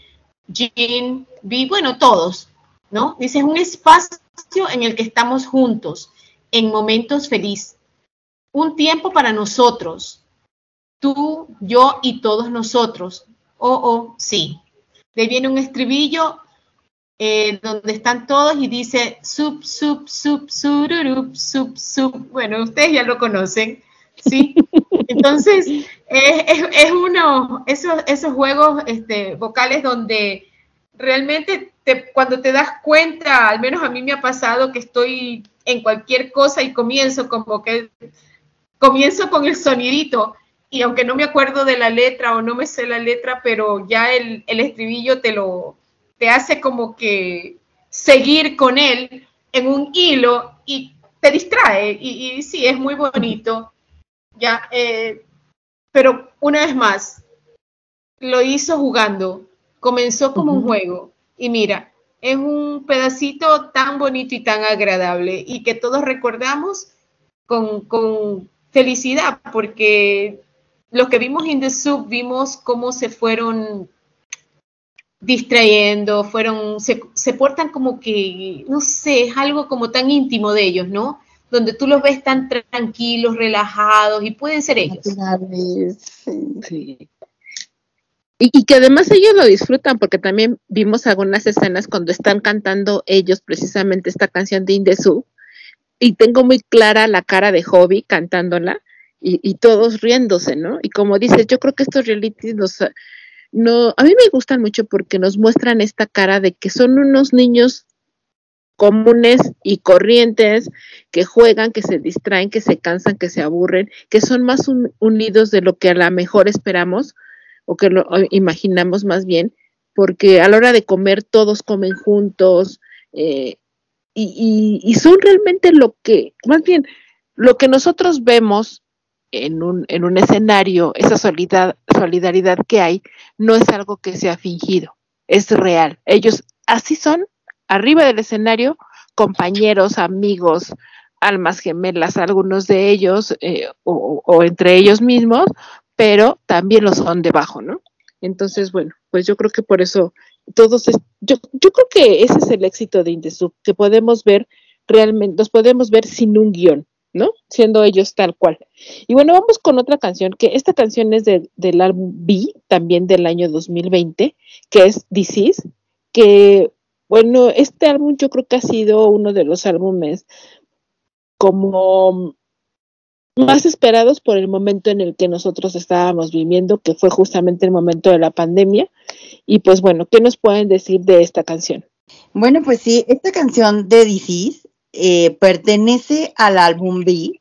Jin, B, bueno, todos, ¿no? Dice, es un espacio en el que estamos juntos, en momentos felices un tiempo para nosotros, tú, yo y todos nosotros. Oh, oh, sí. De viene un estribillo eh, donde están todos y dice sub, sub, sub, sururup, sub, sub. Bueno, ustedes ya lo conocen, ¿sí? [laughs] Entonces, es, uno, esos, esos juegos este, vocales donde realmente cuando te das cuenta, al menos a mí me ha pasado que estoy en cualquier cosa y comienzo como que comienzo con el sonidito y aunque no me acuerdo de la letra o no me sé la letra, pero ya el, estribillo te lo, te hace como que seguir con él en un hilo y te distrae. Y, sí, es muy bonito. Ya, eh, pero una vez más, lo hizo jugando, comenzó como un juego. Y mira, es un pedacito tan bonito y tan agradable y que todos recordamos con, con, felicidad, porque lo que vimos en The Sub, vimos cómo se fueron distrayendo, fueron, se, portan como que, no sé, es algo como tan íntimo de ellos, ¿no? Donde tú los ves tan tranquilos, relajados y pueden ser ellos. Sí. Y, y, que además ellos lo disfrutan porque también vimos algunas escenas cuando están cantando ellos precisamente esta canción de Indesu y tengo muy clara la cara de Hobby cantándola y, todos riéndose, ¿no? Y como dices, yo creo que estos realities nos, no, a mí me gustan mucho porque nos muestran esta cara de que son unos niños comunes y corrientes que juegan, que se distraen, que se cansan, que se aburren, que son más unidos de lo que a lo mejor esperamos o que lo imaginamos más bien, porque a la hora de comer todos comen juntos, eh, y, son realmente lo que, más bien, lo que nosotros vemos en un, en un escenario, esa solidaridad que hay, no es algo que sea fingido, es real. Ellos así son, arriba del escenario, compañeros, amigos, almas gemelas, algunos de ellos, eh, o, entre ellos mismos, pero también lo son debajo, ¿no? Entonces, bueno, pues yo creo que por eso todos, yo, yo creo que ese es el éxito de Indesub, que podemos ver realmente, los podemos ver sin un guion, ¿no? Siendo ellos tal cual. Y bueno, vamos con otra canción, que esta canción es del álbum B, también del año 2020, que es Disease, que, bueno, este álbum yo creo que ha sido uno de los álbumes como más esperados por el momento en el que nosotros estábamos viviendo, que fue justamente el momento de la pandemia. Y pues bueno, ¿qué nos pueden decir de esta canción? Bueno, pues sí, esta canción de Disease eh, pertenece al álbum B,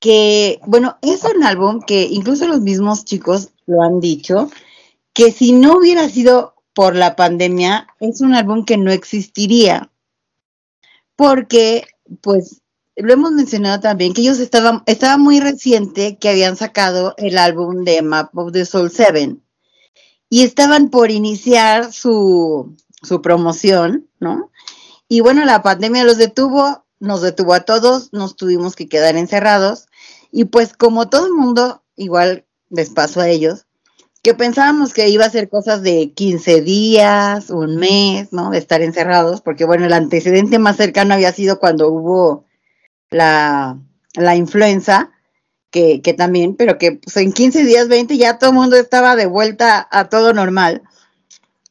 que, bueno, es un álbum que incluso los mismos chicos lo han dicho, que si no hubiera sido por la pandemia, es un álbum que no existiría. Porque, pues, lo hemos mencionado también, que ellos estaban, estaba muy reciente que habían sacado el álbum de Map of the Soul 7 y estaban por iniciar su, su promoción, ¿no? Y bueno, la pandemia los detuvo, nos detuvo a todos, nos tuvimos que quedar encerrados y pues como todo el mundo, igual les pasó a ellos, que pensábamos que iba a ser cosas de 15 días, un mes, ¿no? De estar encerrados, porque bueno, el antecedente más cercano había sido cuando hubo la, la influenza, que, que, también, pero que pues, en 15 días, 20 ya todo el mundo estaba de vuelta a todo normal.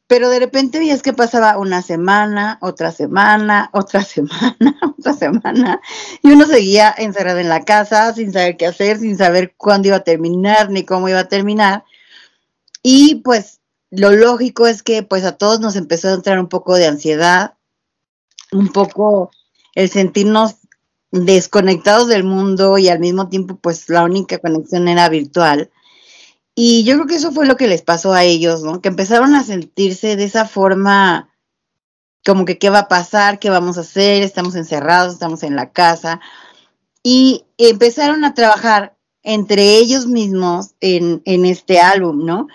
Pero de repente veías que pasaba una semana, otra semana, [laughs] otra semana, otra semana, y uno seguía encerrado en la casa sin saber qué hacer, sin saber cuándo iba a terminar ni cómo iba a terminar. Y pues lo lógico es que pues a todos nos empezó a entrar un poco de ansiedad, un poco el sentirnos desconectados del mundo y al mismo tiempo pues la única conexión era virtual. Y yo creo que eso fue lo que les pasó a ellos, ¿no? Que empezaron a sentirse de esa forma como que qué va a pasar, qué vamos a hacer, estamos encerrados, estamos en la casa. Y empezaron a trabajar entre ellos mismos en, en este álbum, ¿no?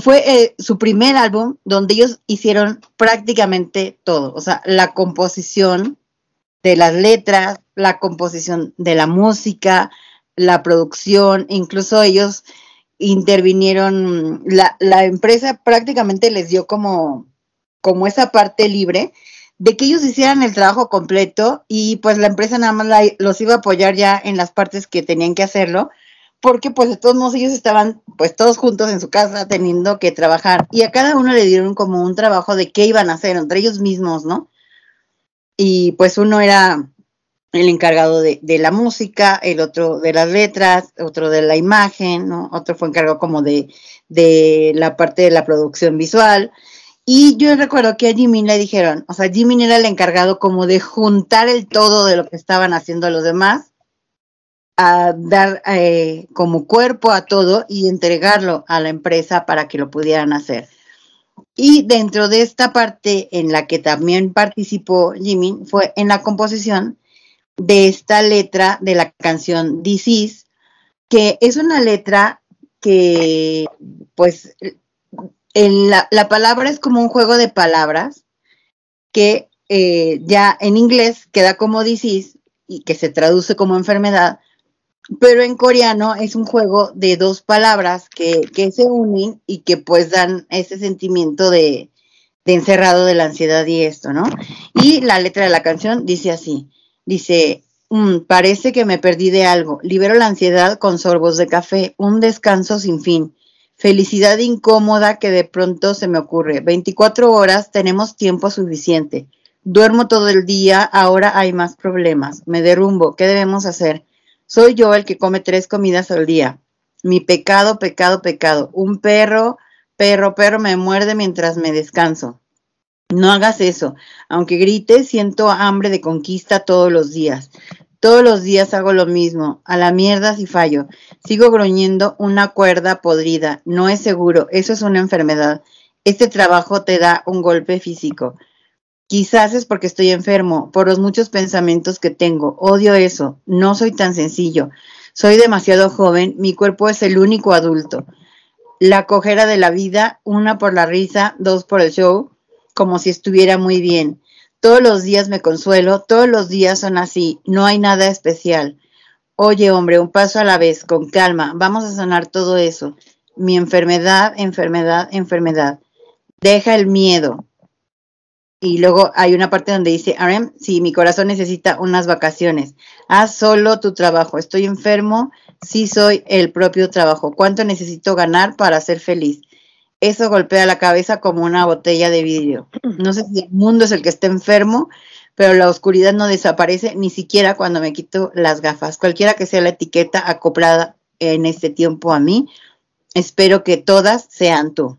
Fue eh, su primer álbum donde ellos hicieron prácticamente todo, o sea, la composición de las letras, la composición de la música, la producción, incluso ellos intervinieron, la, la empresa prácticamente les dio como, como esa parte libre de que ellos hicieran el trabajo completo y pues la empresa nada más los iba a apoyar ya en las partes que tenían que hacerlo, porque pues de todos modos ellos estaban pues todos juntos en su casa teniendo que trabajar y a cada uno le dieron como un trabajo de qué iban a hacer entre ellos mismos, ¿no? Y pues uno era el encargado de, la música, el otro de las letras, otro de la imagen. Otro fue encargado como de, de la parte de la producción visual. Y yo recuerdo que a Jimmy le dijeron, o sea, Jimmy era el encargado como de juntar el todo de lo que estaban haciendo los demás a dar eh, como cuerpo a todo y entregarlo a la empresa para que lo pudieran hacer. Y dentro de esta parte en la que también participó Jimmy fue en la composición de esta letra de la canción This que es una letra que pues la, la, palabra es como un juego de palabras que eh, ya en inglés queda como disease y que se traduce como enfermedad, pero en coreano es un juego de dos palabras que, que se unen y que pues dan ese sentimiento de, de, encerrado de la ansiedad y esto, ¿no? Y la letra de la canción dice así, dice, mm, parece que me perdí de algo, libero la ansiedad con sorbos de café, un descanso sin fin, felicidad incómoda que de pronto se me ocurre, 24 horas tenemos tiempo suficiente, duermo todo el día, ahora hay más problemas, me derrumbo, ¿qué debemos hacer? Soy yo el que come tres comidas al día. Mi pecado, pecado, pecado. Un perro, perro, perro me muerde mientras me descanso. No hagas eso. Aunque grite, siento hambre de conquista todos los días. Todos los días hago lo mismo. A la mierda si fallo. Sigo gruñendo una cuerda podrida. No es seguro. Eso es una enfermedad. Este trabajo te da un golpe físico. Quizás es porque estoy enfermo, por los muchos pensamientos que tengo. Odio eso. No soy tan sencillo. Soy demasiado joven. Mi cuerpo es el único adulto. La cojera de la vida, una por la risa, dos por el show, como si estuviera muy bien. Todos los días me consuelo, todos los días son así, no hay nada especial. Oye, hombre, un paso a la vez, con calma, vamos a sanar todo eso. Mi enfermedad, enfermedad, enfermedad. Deja el miedo, y luego hay una parte donde dice, Arem, sí, mi corazón necesita unas vacaciones. Haz solo tu trabajo. Estoy enfermo, sí soy el propio trabajo. ¿Cuánto necesito ganar para ser feliz? Eso golpea la cabeza como una botella de vidrio. [clears throat] No sé si el mundo es el que está enfermo, pero la oscuridad no desaparece ni siquiera cuando me quito las gafas. Cualquiera que sea la etiqueta acoplada en este tiempo a mí, espero que todas sean tú.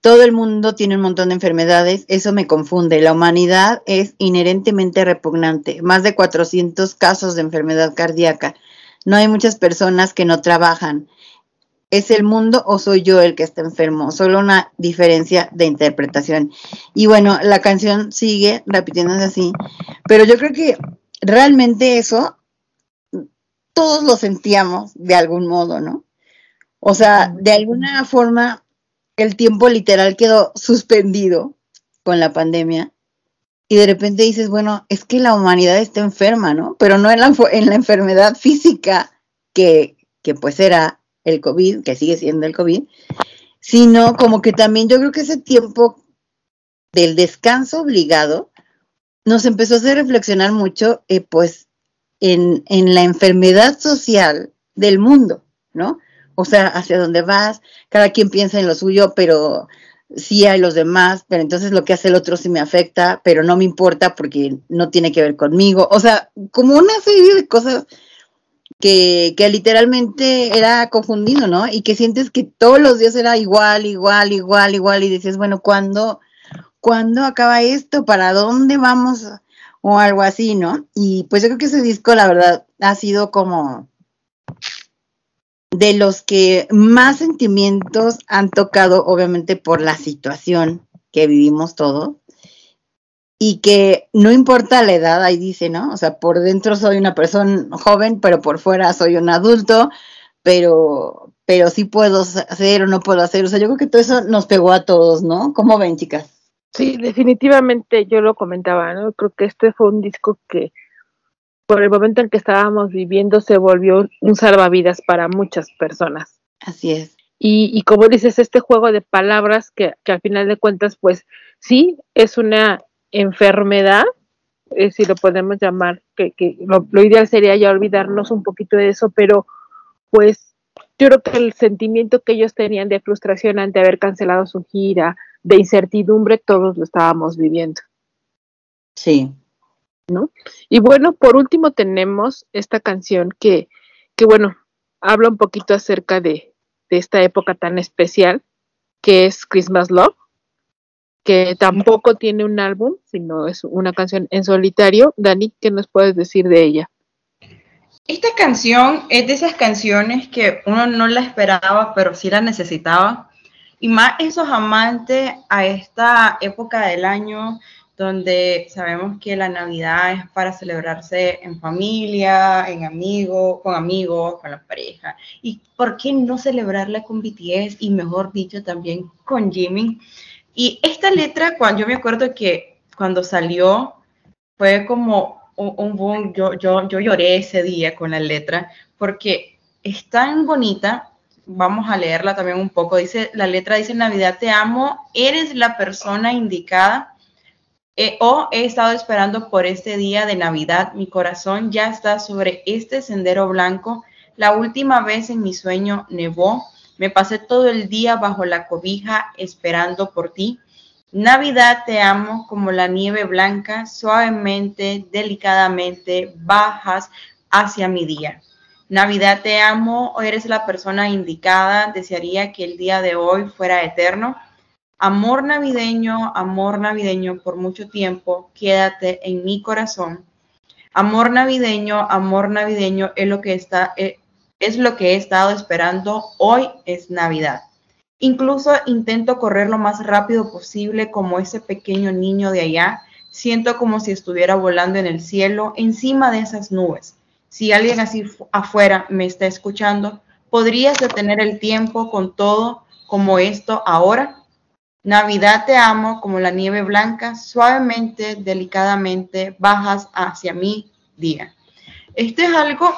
Todo el mundo tiene un montón de enfermedades, eso me confunde. La humanidad es inherentemente repugnante. Más de 400 casos de enfermedad cardíaca. no hay muchas personas que no trabajan. ¿Es el mundo o soy yo el que está enfermo? Solo una diferencia de interpretación. Y bueno, la canción sigue repitiéndose así, pero yo creo que realmente eso todos lo sentíamos de algún modo, ¿no? O sea, de alguna forma el tiempo literal quedó suspendido con la pandemia y de repente dices, bueno, es que la humanidad está enferma, ¿no? Pero no en la, en la enfermedad física que, que pues era el COVID, que sigue siendo el COVID, sino como que también yo creo que ese tiempo del descanso obligado nos empezó a hacer reflexionar mucho, eh, pues, en, en la enfermedad social del mundo, ¿no? O sea, hacia dónde vas, cada quien piensa en lo suyo, pero sí hay los demás, pero entonces lo que hace el otro sí me afecta, pero no me importa porque no tiene que ver conmigo. O sea, como una serie de cosas que, que literalmente era confundido, ¿no? Y que sientes que todos los días era igual, igual, igual, igual, y dices, bueno, ¿cuándo, ¿cuándo acaba esto? ¿Para dónde vamos? O algo así, ¿no? Y pues yo creo que ese disco, la verdad, ha sido como de los que más sentimientos han tocado, obviamente, por la situación que vivimos todos. Y que no importa la edad, ahí dice, ¿no? O sea, por dentro soy una persona joven, pero por fuera soy un adulto, pero, pero sí puedo hacer o no puedo hacer. O sea, yo creo que todo eso nos pegó a todos, ¿no? ¿Cómo ven, chicas? Sí, definitivamente yo lo comentaba, ¿no? Creo que este fue un disco que por el momento en que estábamos viviendo se volvió un salvavidas para muchas personas. Así es. Y, y como dices, este juego de palabras que, que, al final de cuentas, pues sí, es una enfermedad, eh, si lo podemos llamar, que, que lo, lo, ideal sería ya olvidarnos un poquito de eso, pero pues yo creo que el sentimiento que ellos tenían de frustración ante haber cancelado su gira, de incertidumbre, todos lo estábamos viviendo. Sí, ¿no? Y bueno, por último tenemos esta canción que, que bueno, habla un poquito acerca de, de esta época tan especial que es Christmas Love, que tampoco tiene un álbum, sino es una canción en solitario. Dani, ¿qué nos puedes decir de ella? Esta canción es de esas canciones que uno no la esperaba, pero sí la necesitaba. Y más esos amantes a esta época del año donde sabemos que la Navidad es para celebrarse en familia, en amigos, con amigos, con la pareja. ¿Y por qué no celebrarla con BTS y mejor dicho también con Jimin? Y esta letra, cuando yo me acuerdo que cuando salió, fue como un, un boom, yo, yo, yo lloré ese día con la letra, porque es tan bonita, vamos a leerla también un poco, dice, la letra dice, Navidad te amo, eres la persona indicada eh, oh, he estado esperando por este día de Navidad. Mi corazón ya está sobre este sendero blanco. La última vez en mi sueño nevó. Me pasé todo el día bajo la cobija esperando por ti. Navidad te amo como la nieve blanca, suavemente, delicadamente, bajas hacia mi día. Navidad te amo, eres la persona indicada, desearía que el día de hoy fuera eterno. Amor navideño, amor navideño por mucho tiempo, quédate en mi corazón. Amor navideño, amor navideño es lo que está eh, es lo que he estado esperando. Hoy es Navidad. Incluso intento correr lo más rápido posible como ese pequeño niño de allá. Siento como si estuviera volando en el cielo encima de esas nubes. Si alguien así afuera me está escuchando, ¿podrías detener el tiempo con todo como esto ahora? Navidad te amo como la nieve blanca, suavemente, delicadamente, bajas hacia mi día. Este es algo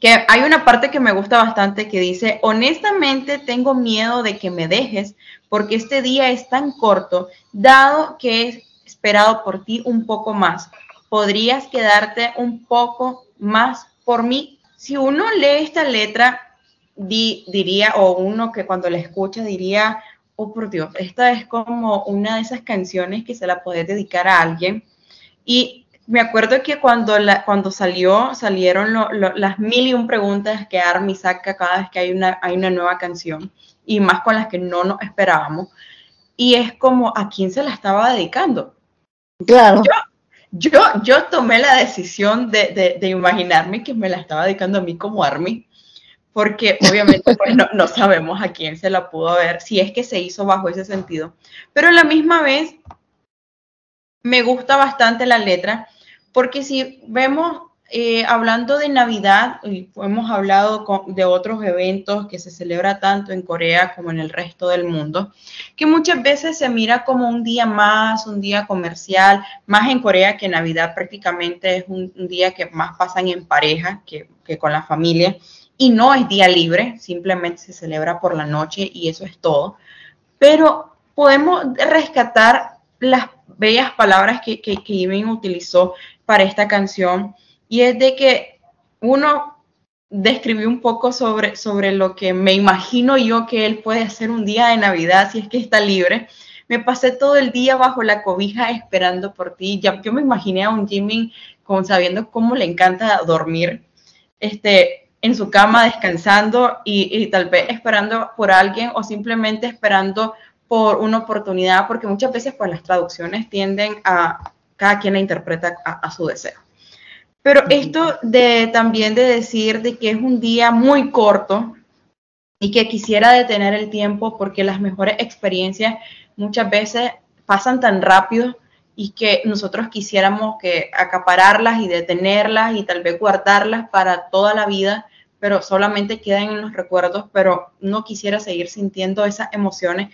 que hay una parte que me gusta bastante que dice, honestamente tengo miedo de que me dejes porque este día es tan corto, dado que he esperado por ti un poco más. ¿Podrías quedarte un poco más por mí? Si uno lee esta letra, di, diría, o uno que cuando la escucha diría, oh por Dios, esta es como una de esas canciones que se la puedes dedicar a alguien. Y me acuerdo que cuando, la, cuando salió, salieron lo, lo, las mil y un preguntas que Army saca cada vez que hay una, hay una nueva canción, y más con las que no nos esperábamos. Y es como, ¿a quién se la estaba dedicando? Claro. Yo, yo, yo tomé la decisión de, de, imaginarme que me la estaba dedicando a mí como Army, porque obviamente pues, no, no, sabemos a quién se la pudo ver, si es que se hizo bajo ese sentido. Pero a la misma vez, me gusta bastante la letra, porque si vemos eh, hablando de Navidad, hemos hablado de otros eventos que se celebra tanto en Corea como en el resto del mundo, que muchas veces se mira como un día más, un día comercial, más en Corea que Navidad prácticamente es un, día que más pasan en pareja que, con la familia y no es día libre, simplemente se celebra por la noche y eso es todo. Pero podemos rescatar las bellas palabras que, que, que utilizó para esta canción y es de que uno describió un poco sobre, sobre lo que me imagino yo que él puede hacer un día de Navidad si es que está libre. Me pasé todo el día bajo la cobija esperando por ti. Ya, yo me imaginé a un Jimmy con, sabiendo cómo le encanta dormir este, en su cama descansando y, y tal vez esperando por alguien o simplemente esperando por una oportunidad, porque muchas veces pues las traducciones tienden a cada quien la interpreta a su deseo. Pero esto de también de decir de que es un día muy corto y que quisiera detener el tiempo porque las mejores experiencias muchas veces pasan tan rápido y que nosotros quisiéramos que acapararlas y detenerlas y tal vez guardarlas para toda la vida pero solamente quedan en los recuerdos, pero no quisiera seguir sintiendo esas emociones.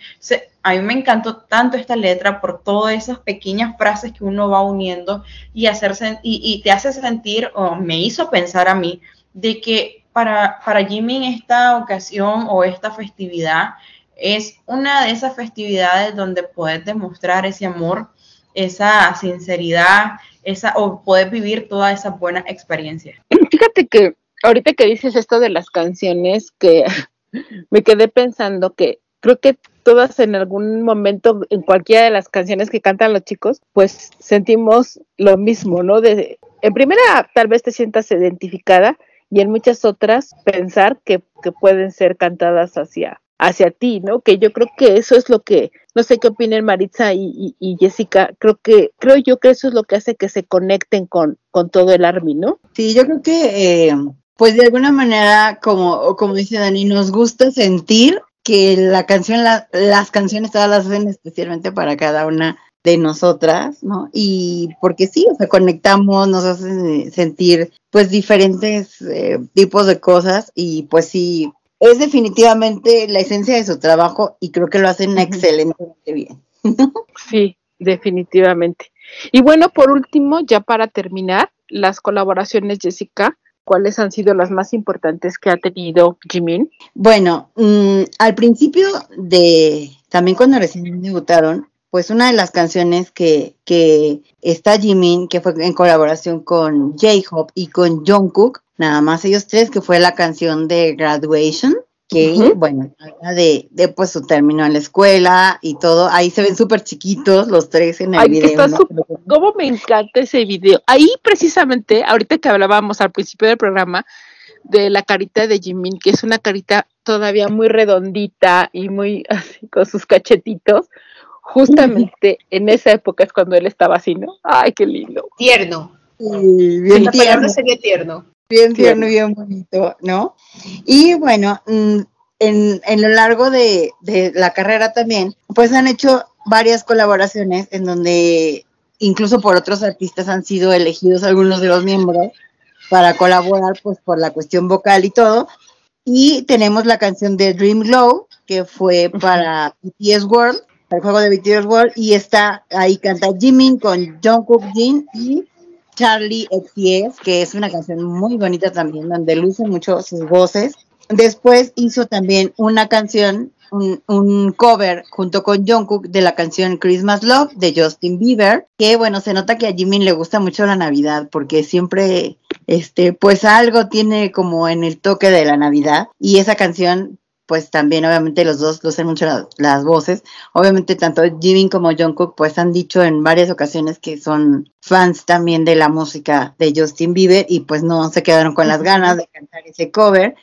a mí me encantó tanto esta letra por todas esas pequeñas frases que uno va uniendo y, hacerse, y, te hace sentir, o me hizo pensar a mí, de que para, para Jimmy en esta ocasión o esta festividad es una de esas festividades donde puedes demostrar ese amor, esa sinceridad, esa, o puedes vivir todas esas buenas experiencias. Fíjate que ahorita que dices esto de las canciones, que [laughs] me quedé pensando que creo que todas en algún momento, en cualquiera de las canciones que cantan los chicos, pues sentimos lo mismo, ¿no? De, en primera, tal vez te sientas identificada y en muchas otras pensar que, que pueden ser cantadas hacia, hacia ti, ¿no? Que yo creo que eso es lo que, no sé qué opinen Maritza y, y, Jessica, creo que, creo yo que eso es lo que hace que se conecten con, con todo el army, ¿no? Sí, yo creo que eh, pues de alguna manera, como, como dice Dani, nos gusta sentir que la canción, las canciones todas las hacen especialmente para cada una de nosotras, ¿no? Y porque sí, o sea, conectamos, nos hacen sentir pues diferentes eh, tipos de cosas y pues sí, es definitivamente la esencia de su trabajo y creo que lo hacen excelentemente bien. sí, definitivamente. Y bueno, por último, ya para terminar, las colaboraciones, Jessica, ¿Cuáles han sido las más importantes que ha tenido Jimin? Bueno, mm, al principio de, también cuando recién debutaron, pues una de las canciones que, que está Jimin, que fue en colaboración con J-Hope y con Jungkook, nada más ellos tres, que fue la canción de Graduation, que, bueno, de, de pues su término en la escuela y todo. Ahí se ven súper chiquitos los tres en el video. ¿Cómo me encanta ese video? Ahí precisamente, ahorita que hablábamos al principio del programa, de la carita de Jimin, que es una carita todavía muy redondita y muy [laughs] así con sus cachetitos. Justamente [laughs] en esa época es cuando él estaba así, ¿no? Ay, qué lindo. Tierno. bien tierno. sería tierno bien tierno y bien bonito, ¿no? Y bueno, mm, en, en lo largo de, de, la carrera también, pues han hecho varias colaboraciones en donde incluso por otros artistas han sido elegidos algunos de los miembros para colaborar pues por la cuestión vocal y todo. Y tenemos la canción de Dream Glow, que fue para BTS World, para el juego de BTS World, y está ahí canta Jimin con Jungkook Jin y Charlie XCX, que es una canción muy bonita también, donde luce mucho sus voces. Después hizo también una canción, un, cover junto con Jungkook de la canción Christmas Love de Justin Bieber, que bueno, se nota que a Jimmy le gusta mucho la Navidad porque siempre, este, pues algo tiene como en el toque de la Navidad y esa canción pues también obviamente los dos lucen mucho las voces. Obviamente tanto Jimin como Jungkook pues han dicho en varias ocasiones que son fans también de la música de Justin Bieber y pues no se quedaron con las ganas de cantar ese cover.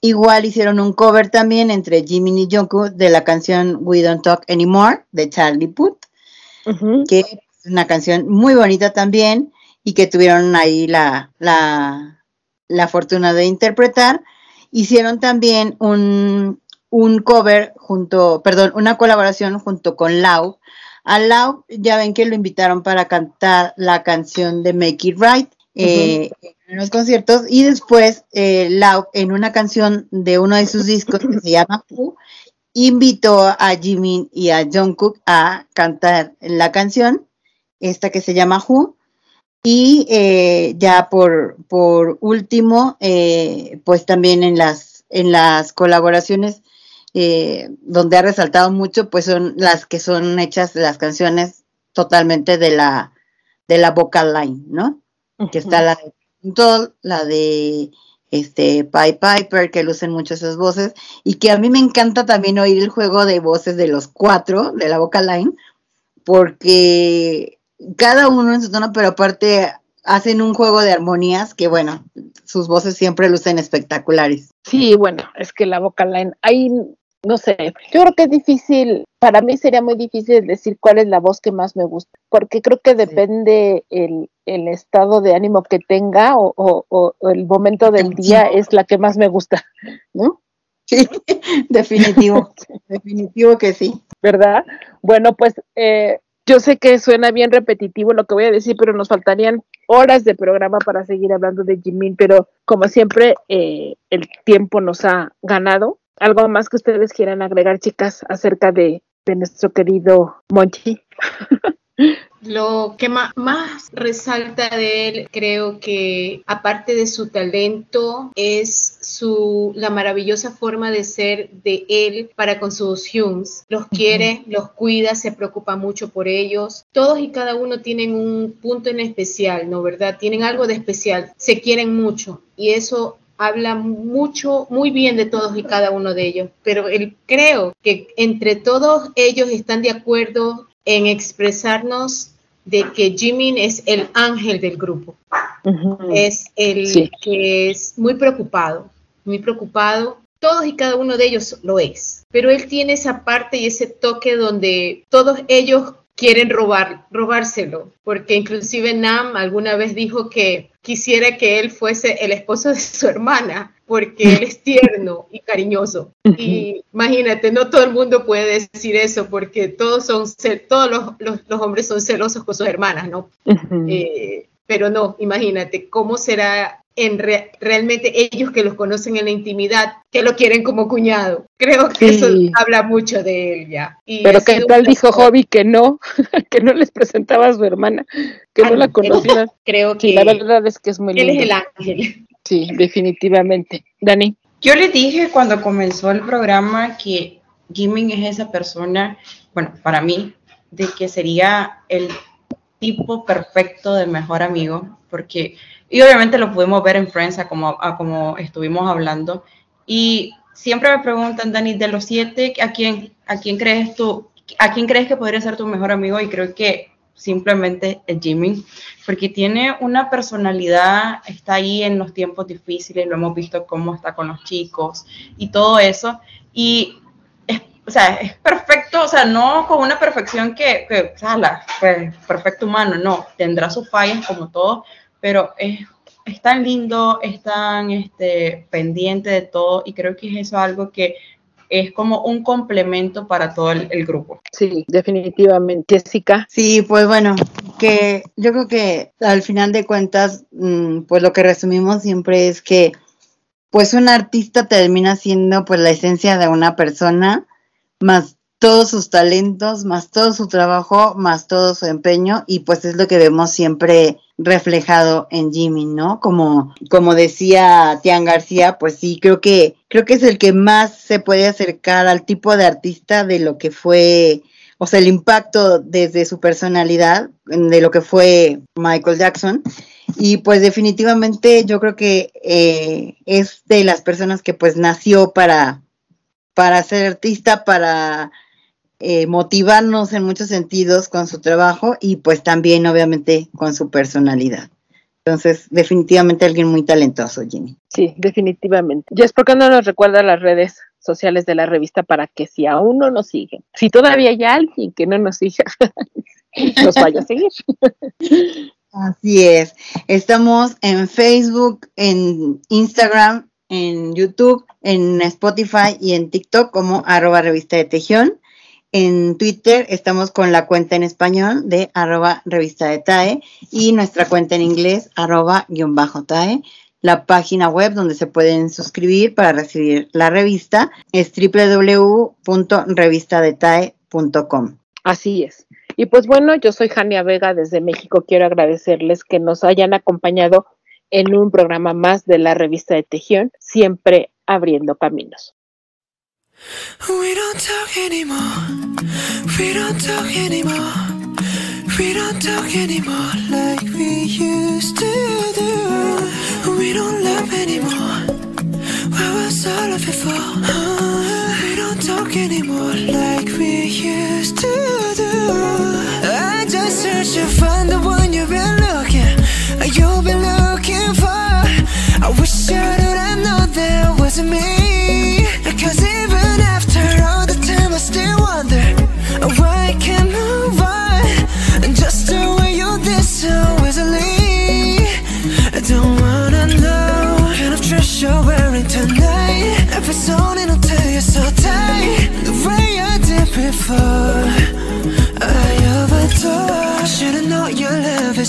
Igual hicieron un cover también entre Jimin y Jungkook de la canción We Don't Talk Anymore de Charlie Puth, que una canción muy bonita también y que tuvieron ahí la, la, la fortuna de interpretar. Hicieron también un, un cover junto, perdón, una colaboración junto con Lau. A Lau ya ven que lo invitaron para cantar la canción de Make It Right eh, en los conciertos y después eh, Lau en una canción de uno de sus discos que se llama Who, invitó a Jimin y a Jungkook a cantar la canción, esta que se llama Who. Y eh, ya por, por último, eh, pues también en las, en las colaboraciones eh, donde ha resaltado mucho, pues son las que son hechas las canciones totalmente de la, de la vocal line, ¿no? Que está la de la de este Pipe Piper, que lucen mucho esas voces, y que a mí me encanta también oír el juego de voces de los cuatro de la vocal line, porque cada uno en su tono, pero aparte hacen un juego de armonías que, bueno, sus voces siempre lucen espectaculares. Sí, bueno, es que la vocal line, hay, no sé, yo creo que es difícil, para mí sería muy difícil decir cuál es la voz que más me gusta, porque creo que depende el, el, estado de ánimo que tenga o, o, o el momento del día es la que más me gusta, [laughs] ¿no? Sí, [laughs] definitivo, [laughs] definitivo que sí. ¿Verdad? Bueno, pues eh, yo sé que suena bien repetitivo lo que voy a decir, pero nos faltarían horas de programa para seguir hablando de Jimin, pero como siempre, eh, el tiempo nos ha ganado. ¿Algo más que ustedes quieran agregar, chicas, acerca de, de nuestro querido Monchi? [laughs] Lo que más, resalta de él, creo que aparte de su talento, es su la maravillosa forma de ser de él para con sus Humes. Los quiere, los cuida, se preocupa mucho por ellos. Todos y cada uno tienen un punto en especial, ¿no? ¿Verdad? Tienen algo de especial, se quieren mucho y eso habla mucho, muy bien de todos y cada uno de ellos, pero él, creo que entre todos ellos están de acuerdo en expresarnos de que Jimin es el ángel del grupo. Es el que es muy preocupado, muy preocupado. Todos y cada uno de ellos lo es. Pero él tiene esa parte y ese toque donde todos ellos quieren robar, robárselo, porque inclusive Nam alguna vez dijo que quisiera que él fuese el esposo de su hermana, porque él es tierno y cariñoso. Y imagínate, no todo el mundo puede decir eso, porque todos son todos los, los, hombres son celosos con sus hermanas, ¿no? Eh, pero no, imagínate cómo será en realmente ellos que los conocen en la intimidad, que lo quieren como cuñado. Creo que eso habla mucho de él ya. Pero qué tal dijo Hobby que no, [laughs] que no les presentaba a su hermana, que no la conocían. Creo que sí, la verdad es que es muy lindo. Él es el ángel. Sí, definitivamente. Dani. Yo le dije cuando comenzó el programa que Jimin es esa persona, bueno, para mí, de que sería el tipo perfecto de mejor amigo, porque y obviamente lo pudimos ver en Friends, como, como estuvimos hablando. Y siempre me preguntan, Dani, de los siete, ¿a quién, ¿a quién crees tú? ¿A quién crees que podría ser tu mejor amigo? Y creo que simplemente es Jimmy, porque tiene una personalidad, está ahí en los tiempos difíciles, lo hemos visto cómo está con los chicos y todo eso. Y o sea, es perfecto, o sea, no con una perfección que, que o sea, la, pues, perfecto humano, no, tendrá sus fallas como todo, pero es, tan lindo, es tan este, pendiente de todo y creo que es eso algo que es como un complemento para todo el, grupo. Sí, definitivamente. Jessica. Sí, pues bueno, que yo creo que al final de cuentas, mm, pues lo que resumimos siempre es que pues un artista termina siendo pues la esencia de una persona, más todos sus talentos, más todo su trabajo, más todo su empeño, y pues es lo que vemos siempre reflejado en Jimmy, ¿no? Como, como decía Tian García, pues sí, creo que, creo que es el que más se puede acercar al tipo de artista de lo que fue, o sea, el impacto desde su personalidad, de lo que fue Michael Jackson. Y pues definitivamente yo creo que eh, es de las personas que pues nació para, para ser artista, para eh, motivarnos en muchos sentidos con su trabajo y pues también obviamente con su personalidad. Entonces, definitivamente alguien muy talentoso, Jimmy. Sí, definitivamente. Jess, ¿por qué no nos recuerda las redes sociales de la revista para que si aún no nos siguen, si todavía hay alguien que no nos siga, [laughs] nos vaya a seguir? Así es. Estamos en Facebook, en Instagram, en YouTube, en Spotify y en TikTok como arroba revista de Tejión. En Twitter estamos con la cuenta en español de arroba revista de TAE y nuestra cuenta en inglés arroba guion bajo TAE. La página web donde se pueden suscribir para recibir la revista es www.revistadetae.com. Así es. Y pues bueno, yo soy Jania Vega desde México. Quiero agradecerles que nos hayan acompañado en un programa más de la revista de Tejión, siempre abriendo caminos. talk anymore. We don't talk anymore. We don't talk anymore like we used to do. We don't love anymore. What was all of it for? Uh, we don't talk anymore like we used to do. I just search to find the one you've been looking. You've been looking.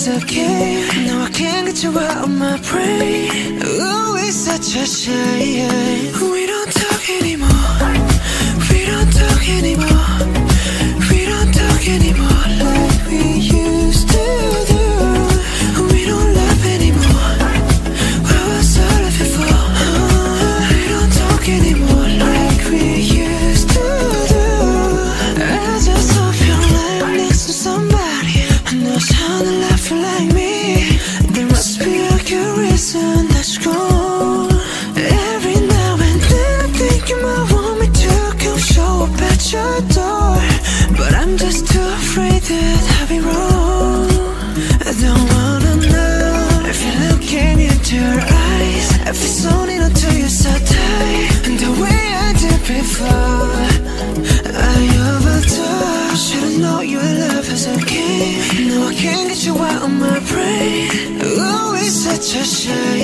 it's okay. Now I can't get you out of my brain. Oh, it's such a shame. We don't talk anymore. We don't talk anymore. We don't talk anymore like we used 这是一